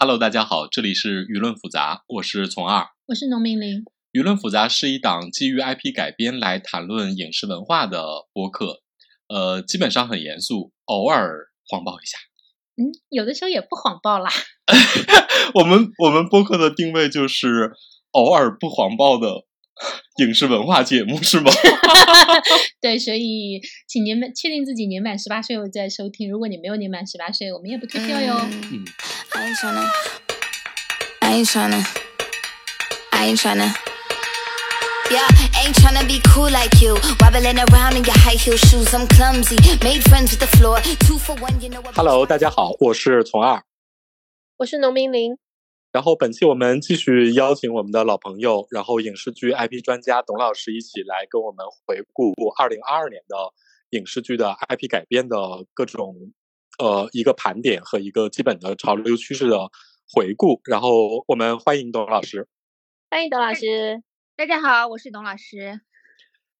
Hello，大家好，这里是舆论复杂，我是从二，我是农民林。舆论复杂是一档基于 IP 改编来谈论影视文化的播客，呃，基本上很严肃，偶尔谎报一下。嗯，有的时候也不谎报啦。我们我们播客的定位就是偶尔不谎报的影视文化节目，是吗？对，所以请年满确定自己年满十八岁后再收听。如果你没有年满十八岁，我们也不退票哟。嗯，I ain't tryna. I ain't tryna. I ain't tryna. Yeah, ain't tryna be cool like you. Wobbling around in your high heel shoes. I'm clumsy. Made friends with the floor. Two for one, you know what? Hello，大家好，我是从二。我是农民林，然后本期我们继续邀请我们的老朋友，然后影视剧 IP 专家董老师一起来跟我们回顾二零二二年的影视剧的 IP 改编的各种呃一个盘点和一个基本的潮流趋势的回顾。然后我们欢迎董老师。欢迎董老师。大家好，我是董老师。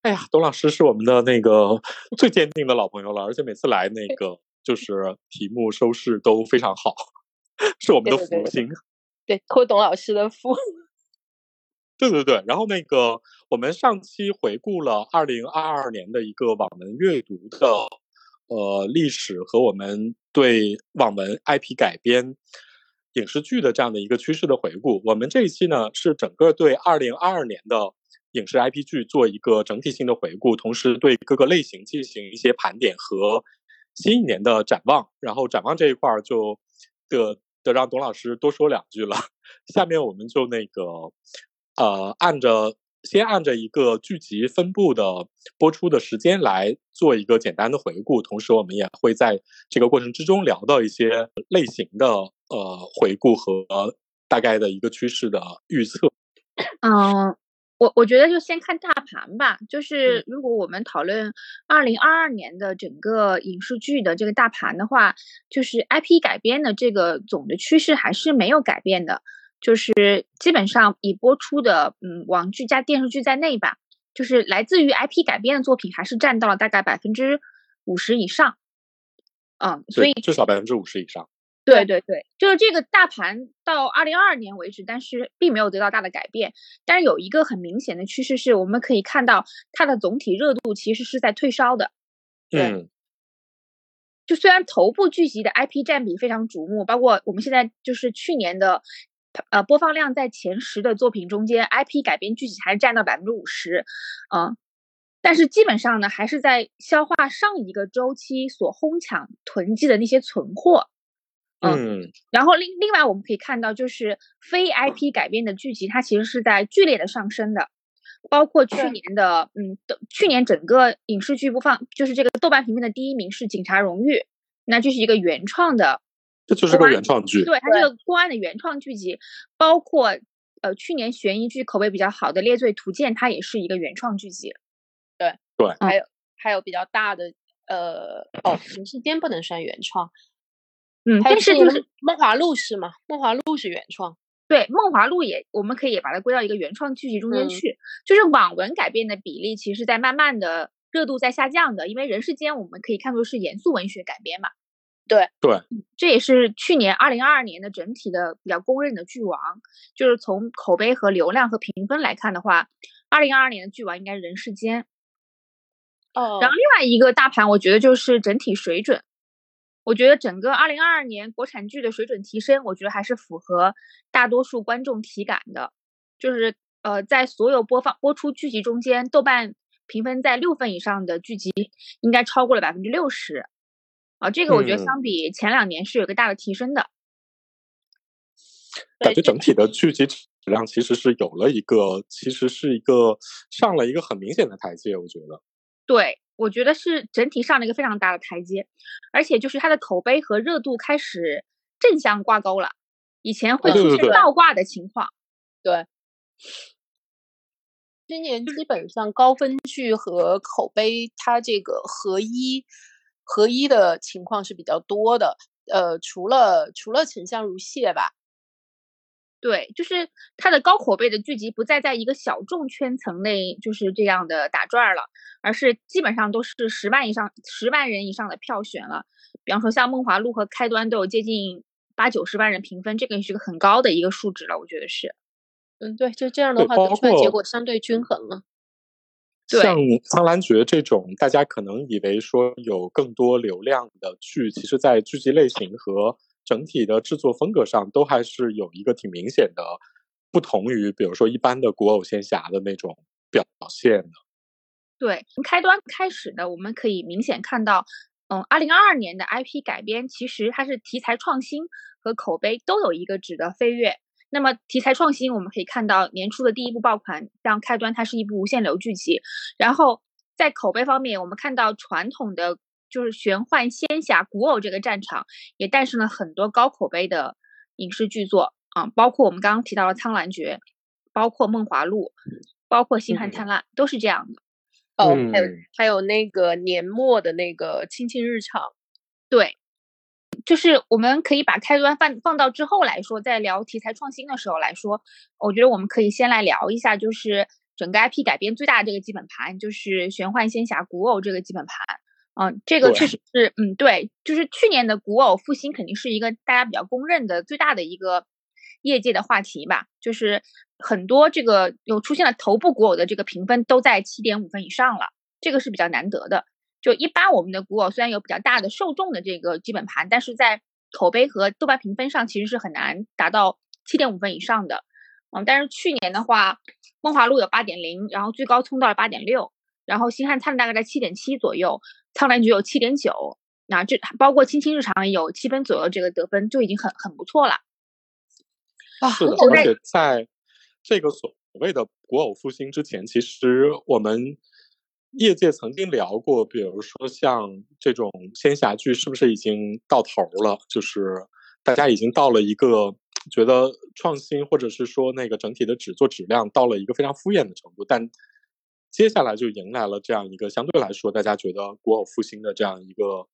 哎呀，董老师是我们的那个最坚定的老朋友了，而且每次来那个 就是题目收视都非常好，是我们的福星。对，托董老师的福。对对对，然后那个我们上期回顾了二零二二年的一个网文阅读的呃历史和我们对网文 IP 改编影视剧的这样的一个趋势的回顾。我们这一期呢是整个对二零二二年的影视 IP 剧做一个整体性的回顾，同时对各个类型进行一些盘点和新一年的展望。然后展望这一块儿就得得让董老师多说两句了。下面我们就那个呃，按着先按着一个剧集分布的播出的时间来做一个简单的回顾，同时我们也会在这个过程之中聊到一些类型的呃回顾和大概的一个趋势的预测。嗯，我我觉得就先看大盘吧。就是如果我们讨论二零二二年的整个影视剧的这个大盘的话，就是 IP 改编的这个总的趋势还是没有改变的。就是基本上已播出的，嗯，网剧加电视剧在内吧，就是来自于 IP 改编的作品，还是占到了大概百分之五十以上。嗯，所以对至少百分之五十以上。对对对，就是这个大盘到二零二二年为止，但是并没有得到大的改变。但是有一个很明显的趋势是，我们可以看到它的总体热度其实是在退烧的。对嗯，就虽然头部剧集的 IP 占比非常瞩目，包括我们现在就是去年的呃播放量在前十的作品中间，IP 改编剧集还是占到百分之五十，嗯。但是基本上呢，还是在消化上一个周期所哄抢囤积的那些存货，嗯然后另另外我们可以看到，就是非 IP 改编的剧集，它其实是在剧烈的上升的，包括去年的，嗯，的去年整个影视剧播放，就是这个豆瓣评分的第一名是《警察荣誉》，那就是一个原创的，这就是个原创剧。对，它这个公安的原创剧集，包括呃去年悬疑剧口碑比较好的《猎罪图鉴》，它也是一个原创剧集。对对还有还有比较大的呃哦，人世间不能算原创，嗯，但是就是梦华录是吗？梦华录是原创。对，《梦华录》也，我们可以也把它归到一个原创剧集中间嗯去。就是网文改编的比例，其实在慢慢的热度在下降的，因为《人世间》我们可以看作是严肃文学改编嘛。对对，这也是去年二零二二年的整体的比较公认的剧王。就是从口碑和流量和评分来看的话，二零二二年的剧王应该是《人世间》。哦然后另外一个大盘，我觉得就是整体水准。我觉得整个二零二二年国产剧的水准提升，我觉得还是符合大多数观众体感的。就是呃，在所有播放播出剧集中间，豆瓣评分在六分以上的剧集，应该超过了百分之六十。啊，这个我觉得嗯相比前两年是有个大的提升的。感觉整体的剧集质量其实是有了一个，其实是一个上了一个很明显的台阶，我觉得。对，我觉得是整体上了一个非常大的台阶，而且就是它的口碑和热度开始正向挂钩了，以前会出现倒挂的情况。对，今年基本上高分剧和口碑它这个合一合一的情况是比较多的。呃，除了除了沉香如屑吧，对，就是它的高口碑的剧集不再在一个小众圈层内就是这样的打转儿了，而是基本上都是十万以上、十万人以上的票选了。比方说像《梦华录》和《开端》都有接近八九十万人评分，这个也是个很高的一个数值了，我觉得是。嗯，对，就这样的话，得出来结果相对均衡了。对像《苍兰诀》这种，大家可能以为说有更多流量的剧，其实在剧集类型和整体的制作风格上，都还是有一个挺明显的不同于，比如说一般的古偶仙侠的那种表现的。对，从开端开始的，我们可以明显看到，嗯，二零二二年的 IP 改编，其实它是题材创新和口碑都有一个质的飞跃。那么题材创新，我们可以看到年初的第一部爆款，像开端，它是一部无限流剧集。然后在口碑方面，我们看到传统的就是玄幻仙侠古偶这个战场，也诞生了很多高口碑的影视剧作啊，包括我们刚刚提到的《苍兰诀》，包括《梦华录》，包括《星汉嗯灿烂》，都是这样的。哦，还有嗯还有那个年末的那个《卿卿日常》，对，就是我们可以把开端放放到之后来说，在聊题材创新的时候来说，我觉得我们可以先来聊一下，就是整个 IP 改编最大的这个基本盘，就是玄幻仙侠古偶这个基本盘。嗯，这个确实是，嗯，对，就是去年的古偶复兴肯定是一个大家比较公认的最大的一个业界的话题吧，就是很多这个有出现了头部古偶的这个评分都在七点五分以上了，这个是比较难得的。就一般我们的古偶虽然有比较大的受众的这个基本盘，但是在口碑和豆瓣评分上其实是很难达到七点五分以上的。嗯，但是去年的话，《梦华录》有八点零，然后最高冲到了八点六，然后《星汉灿烂》大概在七点七左右，《苍兰诀》有七点九，那这包括《亲亲日常》也有七分左右这个得分，就已经很很不错了。啊，是的，而且在这个所谓的古偶复兴之前，其实我们业界曾经聊过，比如说像这种仙侠剧是不是已经到头了？就是大家已经到了一个觉得创新，或者是说那个整体的制作质量到了一个非常敷衍的程度，但接下来就迎来了这样一个相对来说大家觉得古偶复兴的这样一个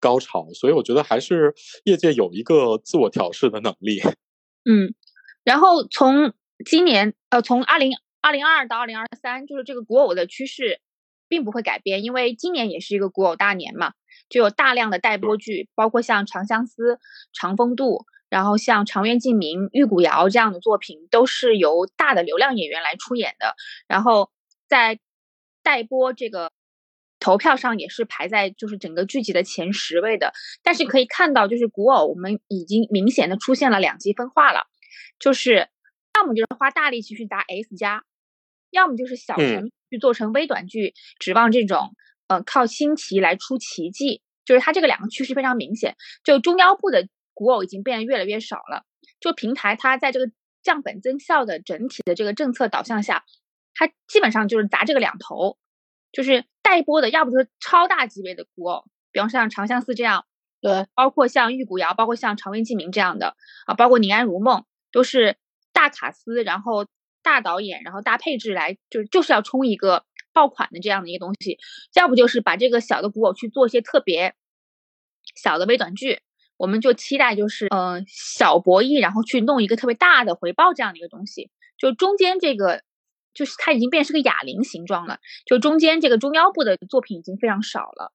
高潮，所以我觉得还是业界有一个自我调试的能力。嗯，然后从今年呃，从二零二零二到二零二三，就是这个古偶的趋势并不会改变，因为今年也是一个古偶大年嘛，就有大量的待播剧，包括像《长相思》《长风渡》，然后像《长月烬明》《玉骨遥》这样的作品，都是由大的流量演员来出演的，然后在待播这个。投票上也是排在就是整个剧集的前十位的，但是可以看到，就是古偶我们已经明显的出现了两极分化了，就是要么就是花大力气去砸 S 加，要么就是小成去做成微短剧，指望这种呃靠新奇来出奇迹，就是它这个两个趋势非常明显。就中腰部的古偶已经变得越来越少了，就平台它在这个降本增效的整体的这个政策导向下，它基本上就是砸这个两头。就是待播的，要不就是超大级别的古偶，比方像《长相思》这样，对，包括像《玉骨遥》，包括像《长月烬明》这样的啊，包括《宁安如梦》，都是大卡司，然后大导演，然后大配置来，就是就是要冲一个爆款的这样的一个东西。要不就是把这个小的古偶去做一些特别小的微短剧，我们就期待就是嗯、小博弈，然后去弄一个特别大的回报这样的一个东西。就中间这个。就是它已经变成个哑铃形状了，就中间这个中腰部的作品已经非常少了。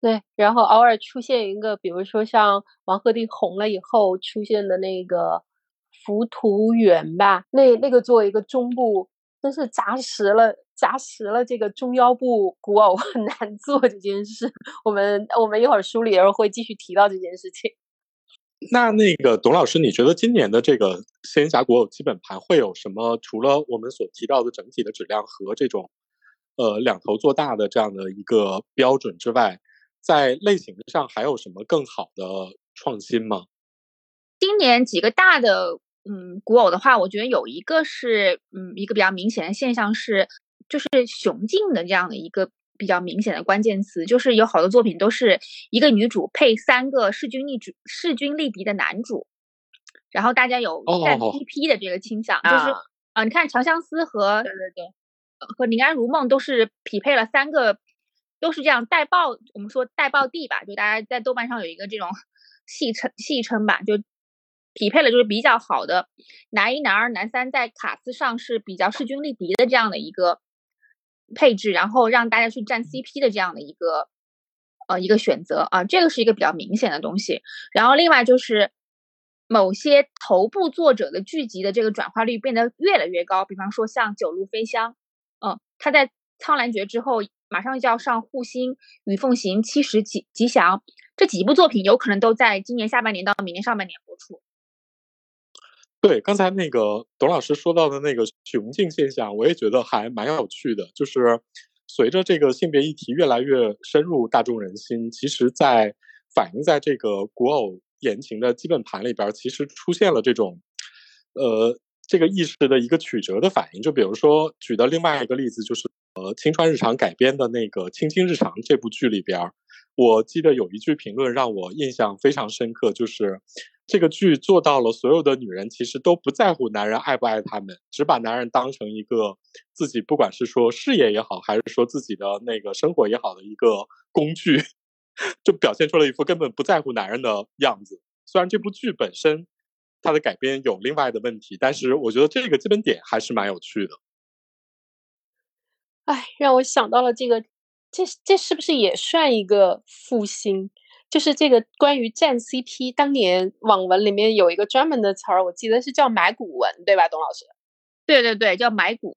对，然后偶尔出现一个，比如说像王鹤棣红了以后出现的那个《浮屠园》吧，那那个作为一个中部，真是砸实了，砸实了这个中腰部古偶很难做这件事。我们我们一会儿梳理的时候会继续提到这件事情。那那个董老师，你觉得今年的这个仙侠古偶基本盘会有什么？除了我们所提到的整体的质量和这种呃两头做大的这样的一个标准之外，在类型上还有什么更好的创新吗？今年几个大的嗯古偶的话，我觉得有一个是嗯一个比较明显的现象是，就是雄竞的这样的一个。比较明显的关键词就是有好多作品都是一个女主配三个势均力主、势均力敌的男主，然后大家有站 CP 的这个倾向，哦、就是啊，你看《长相思》和对对对和《宁安如梦》都是匹配了三个，都是这样带爆，我们说带爆地吧，就大家在豆瓣上有一个这种戏称戏称吧，就匹配了就是比较好的男一、男二、男三，在卡司上是比较势均力敌的这样的一个。配置，然后让大家去站 CP 的这样的一个呃一个选择啊，这个是一个比较明显的东西。然后另外就是某些头部作者的剧集的这个转化率变得越来越高，比方说像《九路飞香》，嗯，他在《苍兰诀》之后马上就要上《护心》《与凤行》《七十吉吉祥》这几部作品，有可能都在今年下半年到明年上半年播出。对，刚才那个董老师说到的那个雄竞现象，我也觉得还蛮有趣的。就是随着这个性别议题越来越深入大众人心，其实，在反映在这个古偶言情的基本盘里边，其实出现了这种，呃，这个意识的一个曲折的反应。就比如说举的另外一个例子，就是呃，青川日常改编的那个《青青日常》这部剧里边，我记得有一句评论让我印象非常深刻，就是。这个剧做到了，所有的女人其实都不在乎男人爱不爱他们，只把男人当成一个自己不管是说事业也好，还是说自己的那个生活也好的一个工具，就表现出了一副根本不在乎男人的样子。虽然这部剧本身它的改编有另外的问题，但是我觉得这个基本点还是蛮有趣的。哎，让我想到了这个，这这是不是也算一个复兴？就是这个关于站 CP，当年网文里面有一个专门的词儿，我记得是叫买股文，对吧，董老师？对对对，叫买股，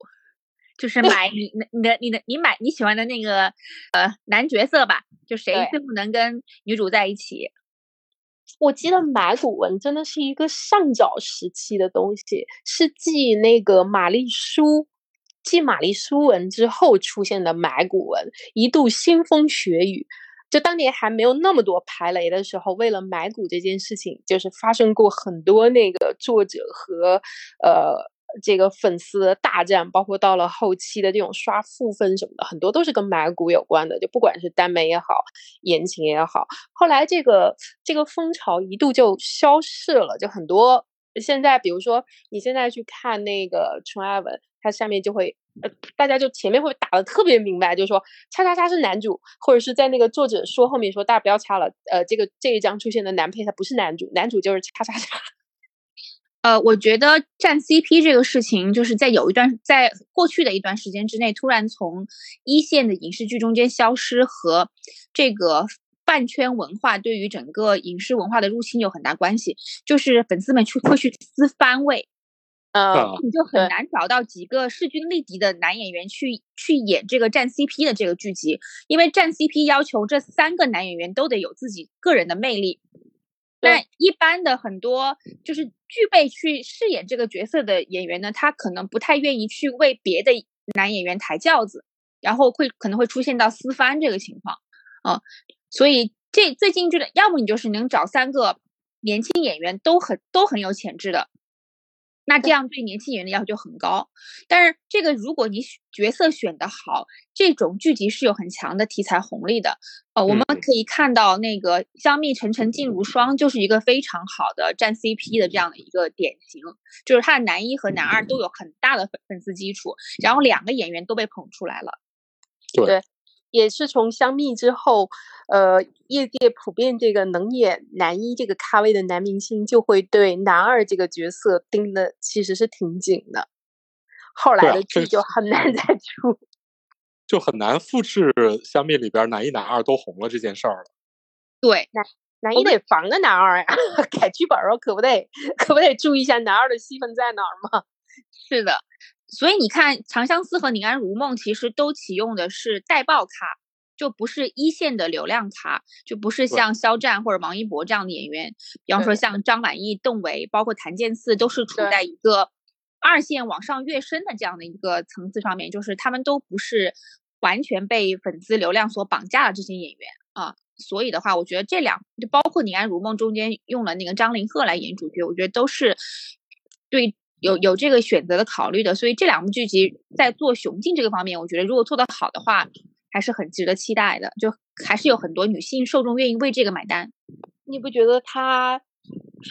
就是买 你你的你的你买你喜欢的那个呃男角色吧，就谁最不能跟女主在一起。我记得买股文真的是一个上早时期的东西，是继那个玛丽苏继玛丽苏文之后出现的买股文，一度腥风血雨。就当年还没有那么多排雷的时候，为了买股这件事情，就是发生过很多那个作者和呃这个粉丝的大战，包括到了后期的这种刷负分什么的，很多都是跟买股有关的。就不管是耽美也好，言情也好，后来这个这个风潮一度就消逝了。就很多现在，比如说你现在去看那个纯爱文，它下面就会。呃，大家就前面会打的特别明白，就是说，叉叉叉是男主，或者是在那个作者说后面说，大家不要掐了。呃，这个这一章出现的男配他不是男主，男主就是叉叉叉。呃，我觉得站 CP 这个事情，就是在有一段，在过去的一段时间之内，突然从一线的影视剧中间消失，和这个饭圈文化对于整个影视文化的入侵有很大关系。就是粉丝们去会去撕番位。呃，你就很难找到几个势均力敌的男演员去去演这个站 CP 的这个剧集，因为站 CP 要求这三个男演员都得有自己个人的魅力。那一般的很多就是具备去饰演这个角色的演员呢，他可能不太愿意去为别的男演员抬轿子，然后会可能会出现到撕翻这个情况啊。所以这最近就的，要么你就是能找三个年轻演员都很都很有潜质的。那这样对年轻演员的要求就很高，但是这个如果你角色选的好，这种剧集是有很强的题材红利的。呃，我们可以看到那个《香蜜沉沉烬如霜》就是一个非常好的站 CP 的这样的一个典型，就是他的男一和男二都有很大的粉粉丝基础，然后两个演员都被捧出来了。对。也是从香蜜之后，呃，业界普遍这个能演男一这个咖位的男明星，就会对男二这个角色盯的其实是挺紧的。后来的剧就很难再出，就很难复制香蜜里边男一男二都红了这件事儿了。对，男男一得防着男二呀，改剧本儿可不得，可不得注意一下男二的戏份在哪儿吗？是的。所以你看，《长相思》和《宁安如梦》其实都启用的是带爆卡，就不是一线的流量卡，就不是像肖战或者王一博这样的演员。比方说像张晚意、邓为，包括谭健次，都是处在一个二线往上跃升的这样的一个层次上面，就是他们都不是完全被粉丝流量所绑架的这些演员啊。所以的话，我觉得这两就包括《宁安如梦》中间用了那个张凌赫来演主角，我觉得都是对。有有这个选择的考虑的，所以这两部剧集在做雄竞这个方面，我觉得如果做得好的话，还是很值得期待的。就还是有很多女性受众愿意为这个买单。你不觉得它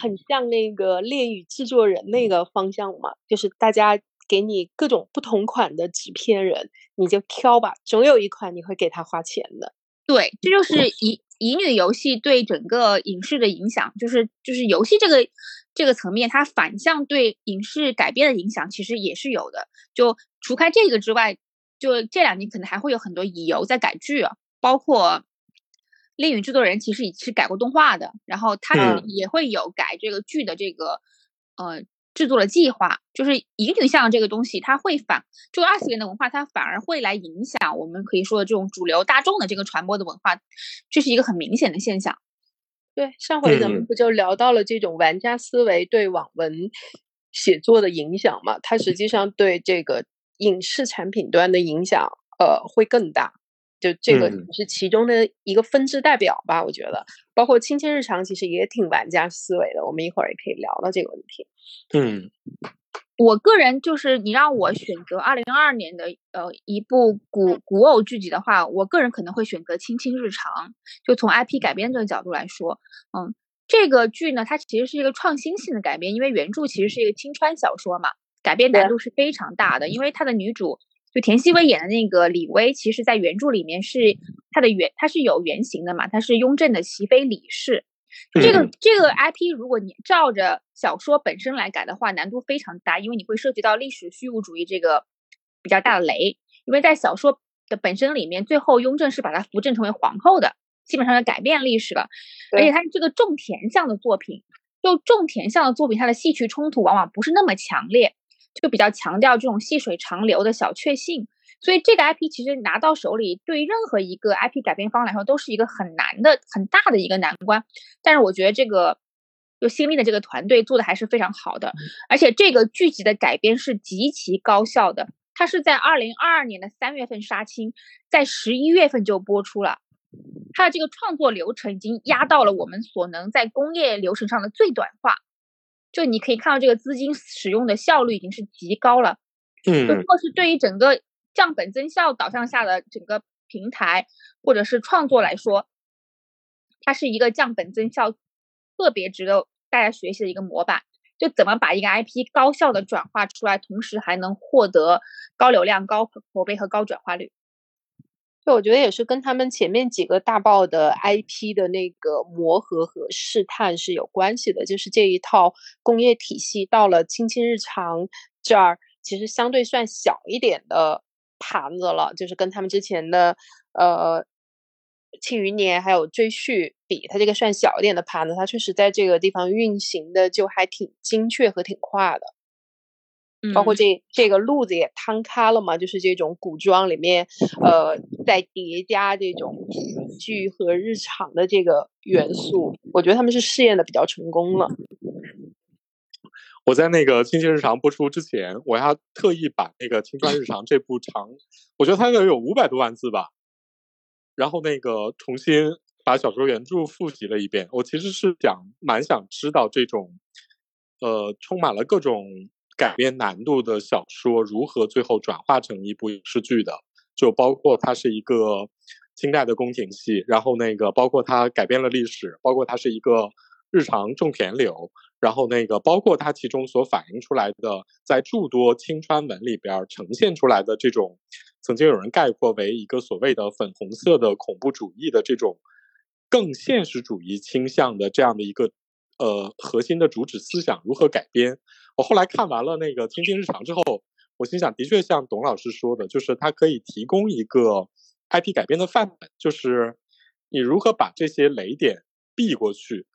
很像那个恋与制作人那个方向吗？就是大家给你各种不同款的纸片人，你就挑吧，总有一款你会给他花钱的。对，这就是乙乙女游戏对整个影视的影响，就是就是游戏这个。这个层面，它反向对影视改编的影响其实也是有的。就除开这个之外，就这两年可能还会有很多乙游在改剧，包括恋与制作人其实也是改过动画的，然后他嗯也会有改这个剧的这个呃制作的计划。就是一个女像这个东西，它会反就二次元的文化，它反而会来影响我们可以说的这种主流大众的这个传播的文化，这是一个很明显的现象。对，上回咱们嗯不就聊到了这种玩家思维对网文写作的影响嘛？它实际上对这个影视产品端的影响，呃，会更大。就这个是其中的一个分支代表吧，我觉得，包括亲亲日常其实也挺玩家思维的，我们一会儿也可以聊到这个问题。嗯我个人就是你让我选择二零二二年的呃一部古古偶剧集的话，我个人可能会选择《亲亲日常》。就从 IP 改编这个角度来说，嗯，这个剧呢，它其实是一个创新性的改编，因为原著其实是一个青川小说嘛，改编难度是非常大的。因为它的女主就田曦薇演的那个李薇，其实在原著里面是她的原，她是有原型的嘛，她是雍正的熹妃李氏。这个嗯这个 IP，如果你照着小说本身来改的话，难度非常大，因为你会涉及到历史虚无主义这个比较大的雷。因为在小说的本身里面，最后雍正是把她扶正成为皇后的，基本上要改变历史了。而且对它是这个种田像的作品，就种田像的作品，它的戏曲冲突往往不是那么强烈，就比较强调这种细水长流的小确幸。所以这个 IP 其实拿到手里，对于任何一个 IP 改编方来说，都是一个很难的、很大的一个难关。但是我觉得这个就新力的这个团队做的还是非常好的，而且这个剧集的改编是极其高效的。它是在二零二二年的三月份杀青，在十一月份就播出了。它的这个创作流程已经压到了我们所能在工业流程上的最短化，就你可以看到这个资金使用的效率已经是极高了。就如嗯果是对于整个降本增效导向下的整个平台或者是创作来说，它是一个降本增效特别值得大家学习的一个模板。就怎么把一个 IP 高效的转化出来，同时还能获得高流量、高口碑和高转化率。对，我觉得也是跟他们前面几个大爆的 IP 的那个磨合和试探是有关系的。就是这一套工业体系到了亲亲日常这儿，其实相对算小一点的盘子了，就是跟他们之前的呃《庆余年》还有《赘婿》比，它这个算小一点的盘子，它确实在这个地方运行的就还挺精确和挺快的。包括嗯这这个路子也摊开了嘛，就是这种古装里面，呃，在叠加这种喜剧和日常的这个元素，我觉得他们是试验的比较成功了。我在那个《亲亲日常》播出之前，我还特意把那个《青春日常》这部长，我觉得它应该有五百多万字吧，然后那个重新把小说原著复习了一遍。我其实是想蛮想知道这种，呃，充满了各种改编难度的小说如何最后转化成一部影视剧的，就包括它是一个清代的宫廷戏，然后那个包括它改变了历史，包括它是一个日常种田流。然后那个包括它其中所反映出来的，在诸多青川文里边呈现出来的这种，曾经有人概括为一个所谓的粉红色的恐怖主义的这种更现实主义倾向的这样的一个呃核心的主旨思想如何改编。我后来看完了那个《青青日常》之后，我心想，的确像董老师说的，就是它可以提供一个 IP 改编的范本，就是你如何把这些雷点避过去。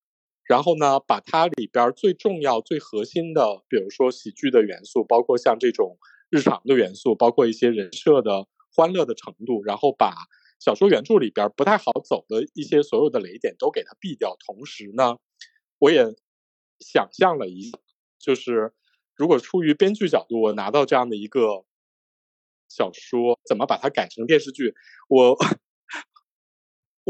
然后呢，把它里边最重要、最核心的，比如说喜剧的元素，包括像这种日常的元素，包括一些人设的欢乐的程度，然后把小说原著里边不太好走的一些所有的雷点都给它避掉。同时呢，我也想象了一，就是如果出于编剧角度，我拿到这样的一个小说，怎么把它改成电视剧，我。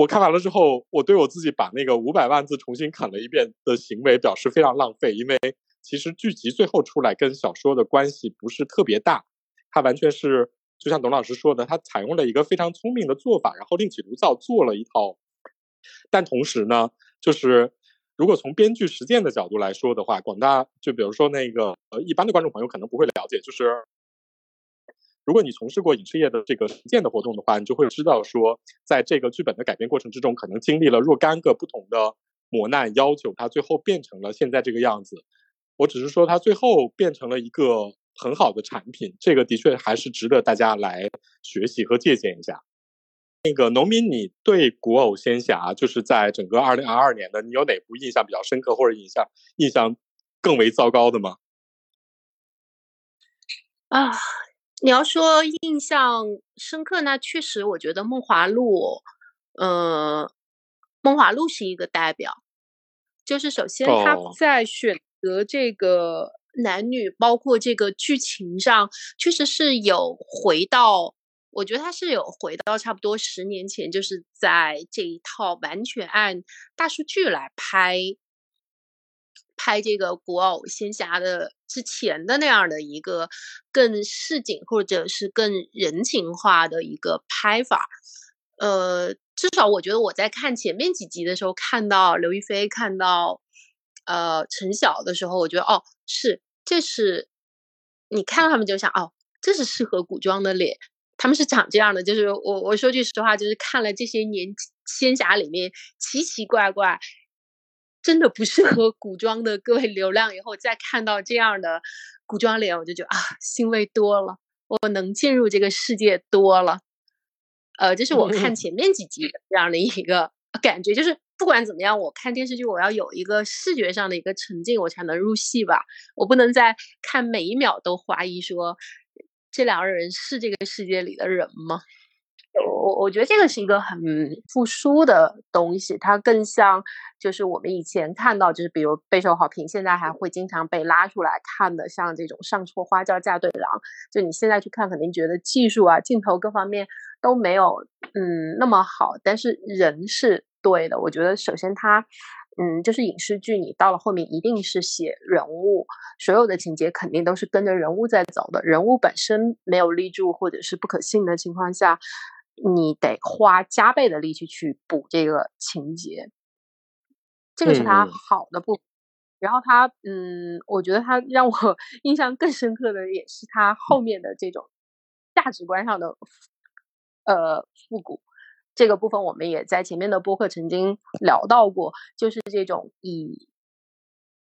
我看完了之后，我对我自己把那个五百万字重新啃了一遍的行为表示非常浪费，因为其实剧集最后出来跟小说的关系不是特别大，它完全是就像董老师说的，它采用了一个非常聪明的做法，然后另起炉灶做了一套。但同时呢，就是如果从编剧实践的角度来说的话，广大就比如说那个呃一般的观众朋友可能不会了解，就是。如果你从事过影视业的这个实践的活动的话，你就会知道说，在这个剧本的改编过程之中，可能经历了若干个不同的磨难，要求它最后变成了现在这个样子。我只是说，它最后变成了一个很好的产品，这个的确还是值得大家来学习和借鉴一下。那个农民，你对古偶仙侠，就是在整个二零二二年的，你有哪部印象比较深刻，或者印象印象更为糟糕的吗？啊，你要说印象深刻，那确实，我觉得《梦华录》，呃，《梦华录》是一个代表。就是首先他在选择这个男女，包括这个剧情上，确实是有回到。我觉得他是有回到差不多十年前，就是在这一套完全按大数据来拍拍这个古偶仙侠的之前的那样的一个更市井或者是更人情化的一个拍法。呃，至少我觉得我在看前面几集的时候，看到刘亦菲，看到呃陈晓的时候，我觉得哦，是这是你看到他们就想哦，这是适合古装的脸。他们是长这样的，就是我我说句实话，就是看了这些年仙侠里面奇奇怪怪，真的不适合古装的各位流量，以后再看到这样的古装脸，我就觉得啊，欣慰多了，我能进入这个世界多了。呃，这是我看前面几集的这样的一个感觉，就是不管怎么样，我看电视剧我要有一个视觉上的一个沉浸，我才能入戏吧，我不能在看每一秒都怀疑说。这两个人是这个世界里的人吗？我我觉得这个是一个很复苏的东西，它更像就是我们以前看到，就是比如备受好评，现在还会经常被拉出来看的，像这种上错花轿嫁对郎，就你现在去看，肯定觉得技术啊、镜头各方面都没有嗯那么好，但是人是对的。我觉得首先它。嗯，就是影视剧，你到了后面一定是写人物，所有的情节肯定都是跟着人物在走的。人物本身没有立住或者是不可信的情况下，你得花加倍的力气去补这个情节，这个是他好的部分。然后他，嗯，我觉得他让我 印象更深刻的也是他后面的这种价值观上的呃复古。这个部分我们也在前面的播客曾经聊到过，就是这种以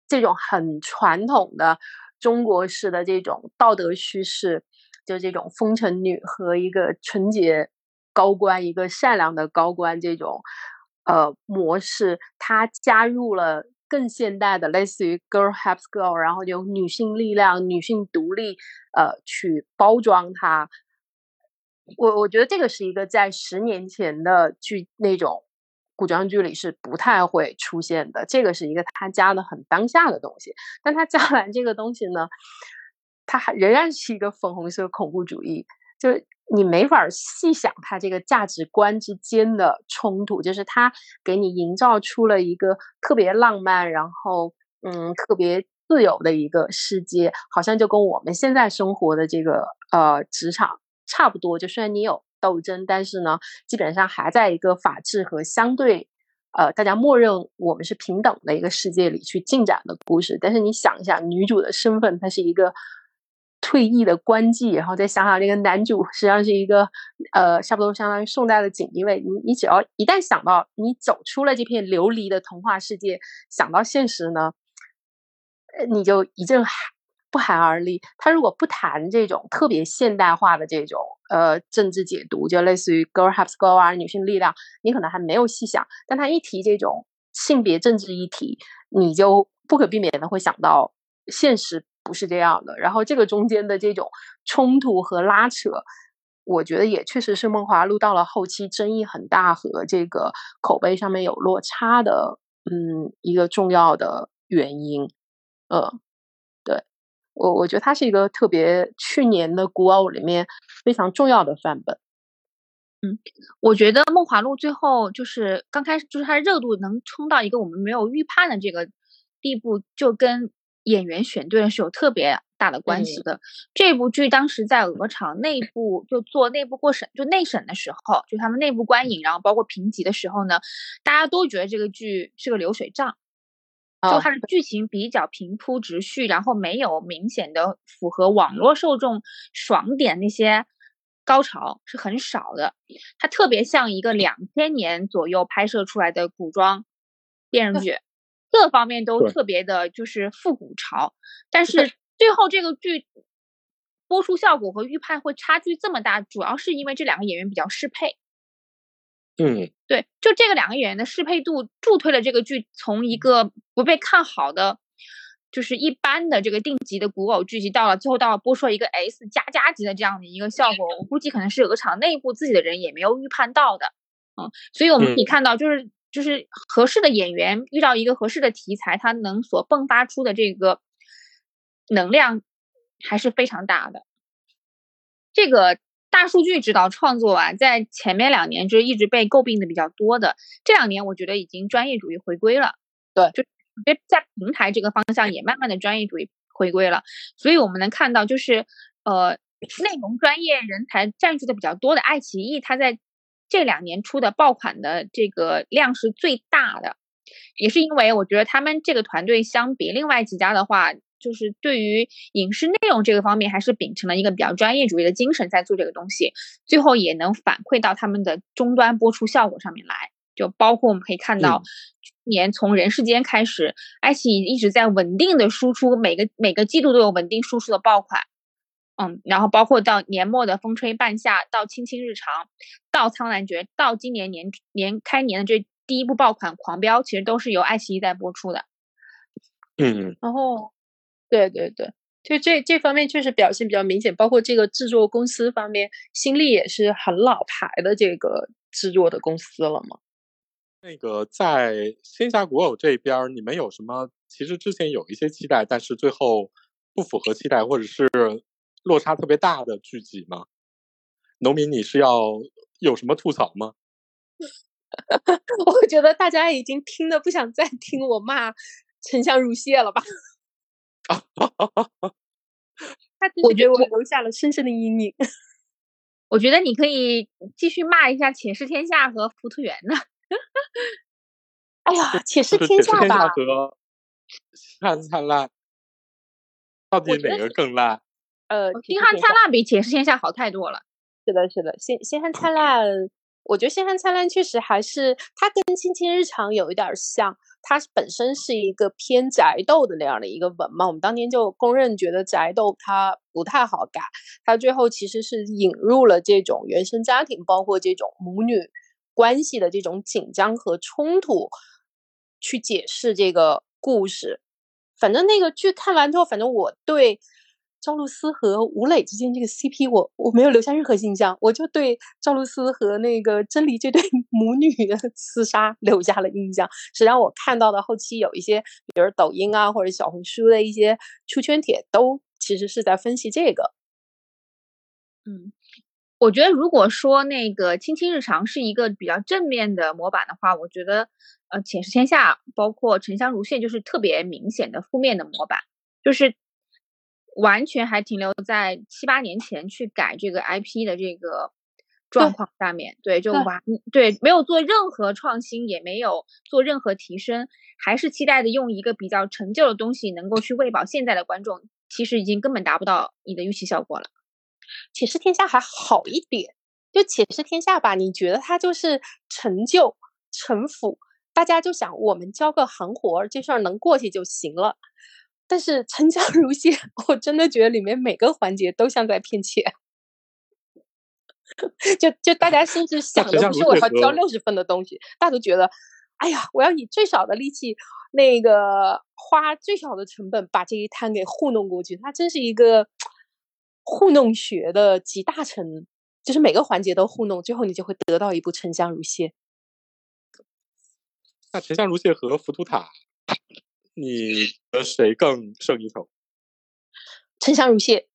这种很传统的中国式的这种道德叙事，就这种风尘女和一个纯洁高官、一个善良的高官这种呃模式，它加入了更现代的类似于 girl helps girl，然后有女性力量、女性独立呃去包装它。我我觉得这个是一个在十年前的剧那种古装剧里是不太会出现的，这个是一个他加的很当下的东西。但他加完这个东西呢，他还仍然是一个粉红色恐怖主义，就是你没法细想他这个价值观之间的冲突，就是他给你营造出了一个特别浪漫，然后嗯特别自由的一个世界，好像就跟我们现在生活的这个呃职场。差不多，就虽然你有斗争，但是呢，基本上还在一个法治和相对，呃，大家默认我们是平等的一个世界里去进展的故事。但是你想一下，女主的身份，她是一个退役的官妓，然后再想想这个男主，实际上是一个，呃，差不多相当于宋代的锦衣卫。你你只要一旦想到你走出了这片流离的童话世界，想到现实呢，呃，你就一阵寒。不寒而栗。他如果不谈这种特别现代化的这种呃政治解读，就类似于 girl helps girl 啊，女性力量，你可能还没有细想。但他一提这种性别政治议题，你就不可避免的会想到现实不是这样的。然后这个中间的这种冲突和拉扯，我觉得也确实是《梦华录》到了后期争议很大和这个口碑上面有落差的，嗯，一个重要的原因，呃。对我我觉得它是一个特别去年的古偶里面非常重要的范本。嗯，我觉得《梦华录》最后就是刚开始就是它的热度能冲到一个我们没有预判的这个地步，就跟演员选对了是有特别大的关系的。这部剧当时在鹅厂内部就做内部过审，就内审的时候，就他们内部观影，然后包括评级的时候呢，大家都觉得这个剧是个流水账。就它的剧情比较平铺直叙，然后没有明显的符合网络受众爽点那些高潮是很少的。它特别像一个两千年左右拍摄出来的古装电视剧，各方面都特别的就是复古潮。但是最后这个剧播出效果和预判会差距这么大，主要是因为这两个演员比较适配。嗯，对，就这个两个演员的适配度助推了这个剧从一个不被看好的，就是一般的这个定级的古偶剧集，到了最后到了播出了一个 S 加加级的这样的一个效果，我估计可能是有个厂内部自己的人也没有预判到的，嗯，所以我们可以看到，就是就是合适的演员遇到一个合适的题材，他能所迸发出的这个能量还是非常大的，这个。大数据指导创作啊，在前面两年就是一直被诟病的比较多的，这两年我觉得已经专业主义回归了。对，就在平台这个方向也慢慢的专业主义回归了。所以我们能看到，就是呃，内容专业人才占据的比较多的爱奇艺，它在这两年出的爆款的这个量是最大的，也是因为我觉得他们这个团队相比另外几家的话。就是对于影视内容这个方面，还是秉承了一个比较专业主义的精神在做这个东西，最后也能反馈到他们的终端播出效果上面来。就包括我们可以看到，去年从人世间开始，爱奇艺一直在稳定的输出，每个每个季度都有稳定输出的爆款。嗯，然后包括到年末的风吹半夏，到亲亲日常，到苍兰诀，到今年年年开年的这第一部爆款狂飙，其实都是由爱奇艺在播出的。嗯，然后。对对对，就这这方面确实表现比较明显，包括这个制作公司方面，新力也是很老牌的这个制作的公司了嘛。那个在仙侠古偶这边，你们有什么？其实之前有一些期待，但是最后不符合期待，或者是落差特别大的剧集吗？农民，你是要有什么吐槽吗？我觉得大家已经听的不想再听我骂沉香如屑了吧。哈哈哈哈哈！我觉得我留下了深深的阴影。我觉得你可以继续骂一下《且试天下》和《浮屠缘》呢。哎呀，《且试天下》吧和《星汉灿烂》，到底哪个更烂？呃，《星汉灿烂》比《且试天下》好太多了。是的，是的，《星星汉灿烂》，我觉得《星汉灿烂》确实还是它跟《亲亲日常》有一点像。它本身是一个偏宅斗的那样的一个文嘛，我们当年就公认觉得宅斗它不太好改，它最后其实是引入了这种原生家庭，包括这种母女关系的这种紧张和冲突，去解释这个故事。反正那个剧看完之后，反正我对。赵露思和吴磊之间这个 CP，我我没有留下任何印象，我就对赵露思和那个真理这对 母女的厮杀留下了印象。实际上，我看到的后期有一些，比如抖音啊或者小红书的一些出圈帖，都其实是在分析这个。嗯，我觉得如果说那个《亲亲日常》是一个比较正面的模板的话，我觉得呃《浅试天下》包括《沉香如屑》就是特别明显的负面的模板，就是。完全还停留在七八年前去改这个 IP 的这个状况下面，对，就完对，没有做任何创新，也没有做任何提升，还是期待的用一个比较陈旧的东西能够去喂饱现在的观众，其实已经根本达不到你的预期效果了。且试天下还好一点，就且试天下吧，你觉得它就是陈旧、陈腐，大家就想我们交个行活儿，这事儿能过去就行了。但是沉香如屑，我真的觉得里面每个环节都像在骗钱，就就大家甚至想的不是我要交六十分的东西，大家都觉得，哎呀，我要以最少的力气，那个花最少的成本把这一摊给糊弄过去。它真是一个糊弄学的集大成，就是每个环节都糊弄，最后你就会得到一部沉香如屑。那沉香如屑和浮屠塔。你和谁更胜一筹？沉香如屑，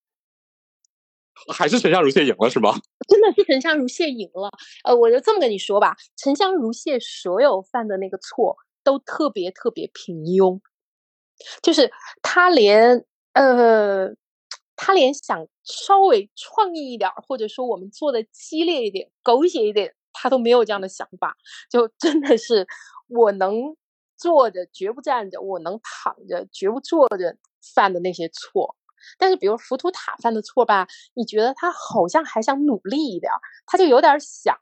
还是沉香如屑赢了是吗？真的是沉香如屑赢了。呃，我就这么跟你说吧，沉香如屑所有犯的那个错都特别特别平庸，就是他连呃，他连想稍微创意一点，或者说我们做的激烈一点、狗血一点，他都没有这样的想法。就真的是我能。坐着绝不站着，我能躺着绝不坐着犯的那些错，但是比如浮屠塔犯的错吧，你觉得他好像还想努力一点，他就有点想，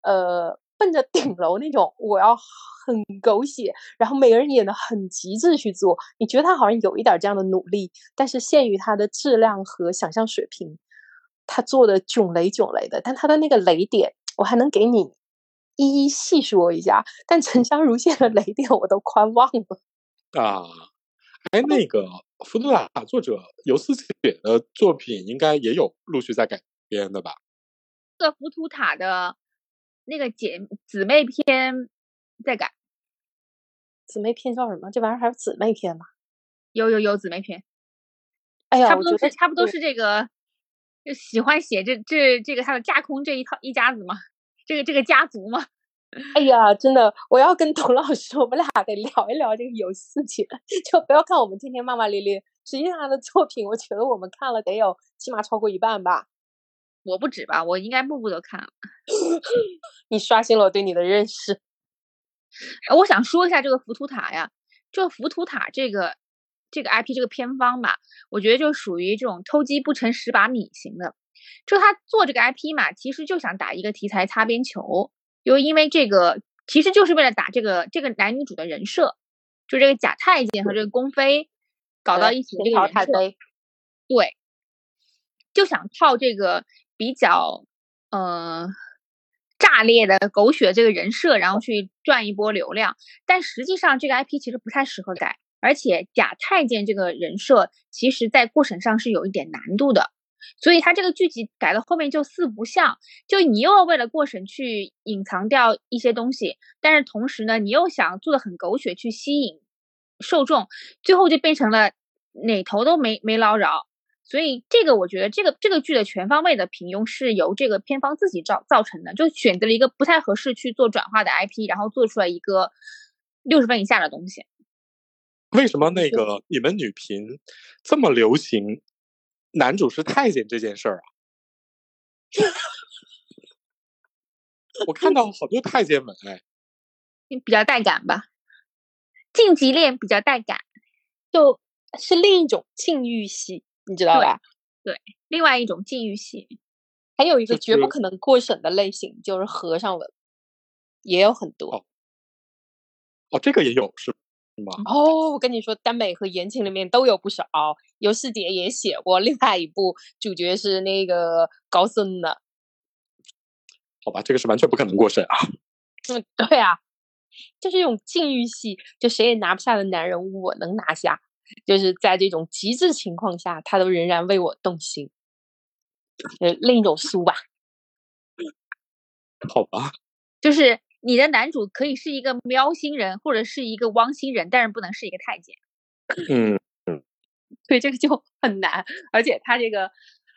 呃，奔着顶楼那种，我要很狗血，然后每个人演的很极致去做，你觉得他好像有一点这样的努力，但是限于他的质量和想象水平，他做的囧雷囧雷的，但他的那个雷点，我还能给你一一细说一下。但沉香如屑的雷电我都快忘了啊。哎，那个福图塔作者尤思雪的作品应该也有陆续在改编的吧？这个福图塔的那个姐姊妹篇在改，姊妹篇叫什么？这玩意儿还有姊妹篇吗？有有有姊妹篇。哎呀，差不多是差不多是这个，就喜欢写这这这个他的架空这一套一家子嘛，这个这个家族嘛。哎呀，真的，我要跟董老师，我们俩得聊一聊这个游戏去，就不要看我们天天骂骂咧咧，实际上他的作品，我觉得我们看了得有起码超过一半吧。我不止吧，我应该部部都看了。你刷新了我对你的认识。我想说一下这个浮屠塔呀，就浮屠塔这个。这个 IP 这个偏方吧，我觉得就属于这种偷鸡不成蚀把米型的。就他做这个 IP 嘛，其实就想打一个题材擦边球，又因为这个，其实就是为了打这个这个男女主的人设，就这个假太监和这个宫妃搞到一起的这个人设，对，就想靠这个比较呃炸裂的狗血这个人设，然后去赚一波流量。但实际上这个 IP 其实不太适合改。而且假太监这个人设，其实在过审上是有一点难度的，所以他这个剧集改到后面就四不像，就你又要为了过审去隐藏掉一些东西，但是同时呢，你又想做的很狗血去吸引受众，最后就变成了哪头都没没捞着。所以这个我觉得这个这个剧的全方位的平庸是由这个片方自己造造成的，就选择了一个不太合适去做转化的 IP，然后做出来一个六十分以下的东西。为什么那个你们女频这么流行男主是太监这件事儿啊？我看到好多太监们哎，比较带感吧，晋级恋比较带感，就是另一种禁欲系，你知道吧？对，另外一种禁欲系，还有一个绝不可能过审的类型就是和尚文，也有很多。哦，这个也有是。哦，我跟你说，耽美和言情里面都有不少。尤世姐也写过另外一部，主角是那个高僧的。好吧，这个是完全不可能过审啊。嗯，对啊，就是这种禁欲系，就谁也拿不下的男人，我能拿下。就是在这种极致情况下，他都仍然为我动心。呃，另一种书吧。好吧，就是。你的男主可以是一个喵星人，或者是一个汪星人，但是不能是一个太监。嗯嗯，对，这个就很难。而且他这个，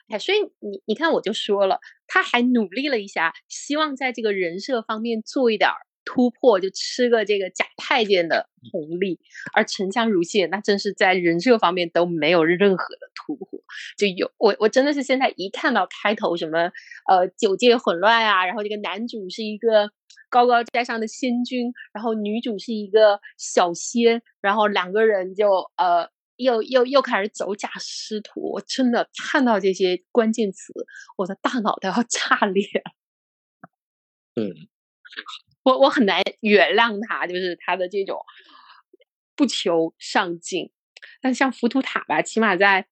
哎，所以你你看，我就说了，他还努力了一下，希望在这个人设方面做一点突破，就吃个这个假太监的红利。而沉香如屑，那真是在人设方面都没有任何的突破。就有我，我真的是现在一看到开头什么呃九界混乱啊，然后这个男主是一个。高高在上的仙君，然后女主是一个小仙，然后两个人就呃又又又开始走假师徒。我真的看到这些关键词，我的大脑都要 炸裂。嗯，我我很难原谅他，就是他的这种不求上进。但像浮屠塔吧，起码在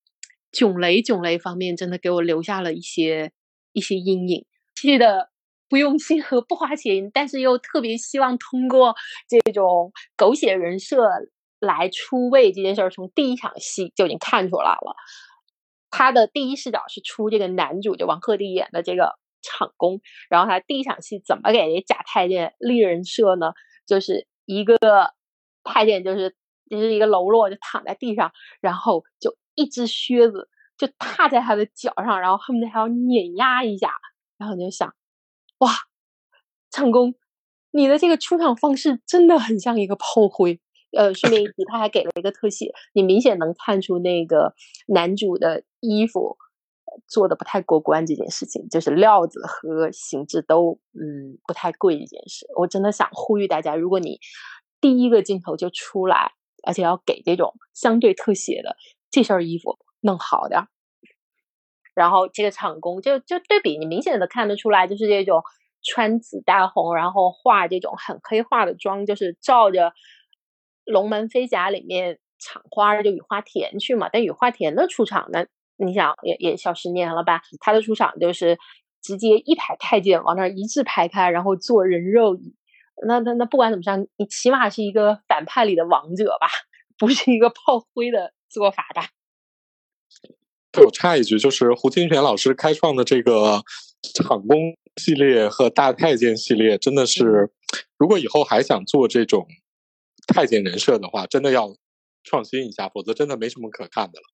囧雷囧雷方面，真的给我留下了一些一些阴影。记得。不用心和不花钱，但是又特别希望通过这种狗血人设来出位这件事儿，从第一场戏就已经看出来了。他的第一视角是出这个男主，就王鹤棣演的这个场工，然后他第一场戏怎么给假太监立人设呢？就是一个太监，就是就是一个喽啰，就躺在地上，然后就一只靴子就踏在他的脚上，然后恨不得还要碾压一下，然后你就想。哇，唱功，你的这个出场方式真的很像一个炮灰。呃，顺便一提，他还给了一个特写，你明显能看出那个男主的衣服做的不太过关。这件事情就是料子和形制都嗯不太贵。这件事，我真的想呼吁大家，如果你第一个镜头就出来，而且要给这种相对特写的这身衣服弄好点。然后这个场工就就对比，你明显的看得出来，就是这种穿紫带红，然后画这种很黑化的妆，就是照着《龙门飞甲》里面厂花就雨花田去嘛。但雨花田的出场呢，你想也也小十年了吧？他的出场就是直接一排太监往那儿一字排开，然后坐人肉椅。那那那不管怎么说，你起码是一个反派里的王者吧，不是一个炮灰的做法吧？我插一句，就是胡金铨老师开创的这个场工系列和大太监系列，真的是，如果以后还想做这种太监人设的话，真的要创新一下，否则真的没什么可看的了。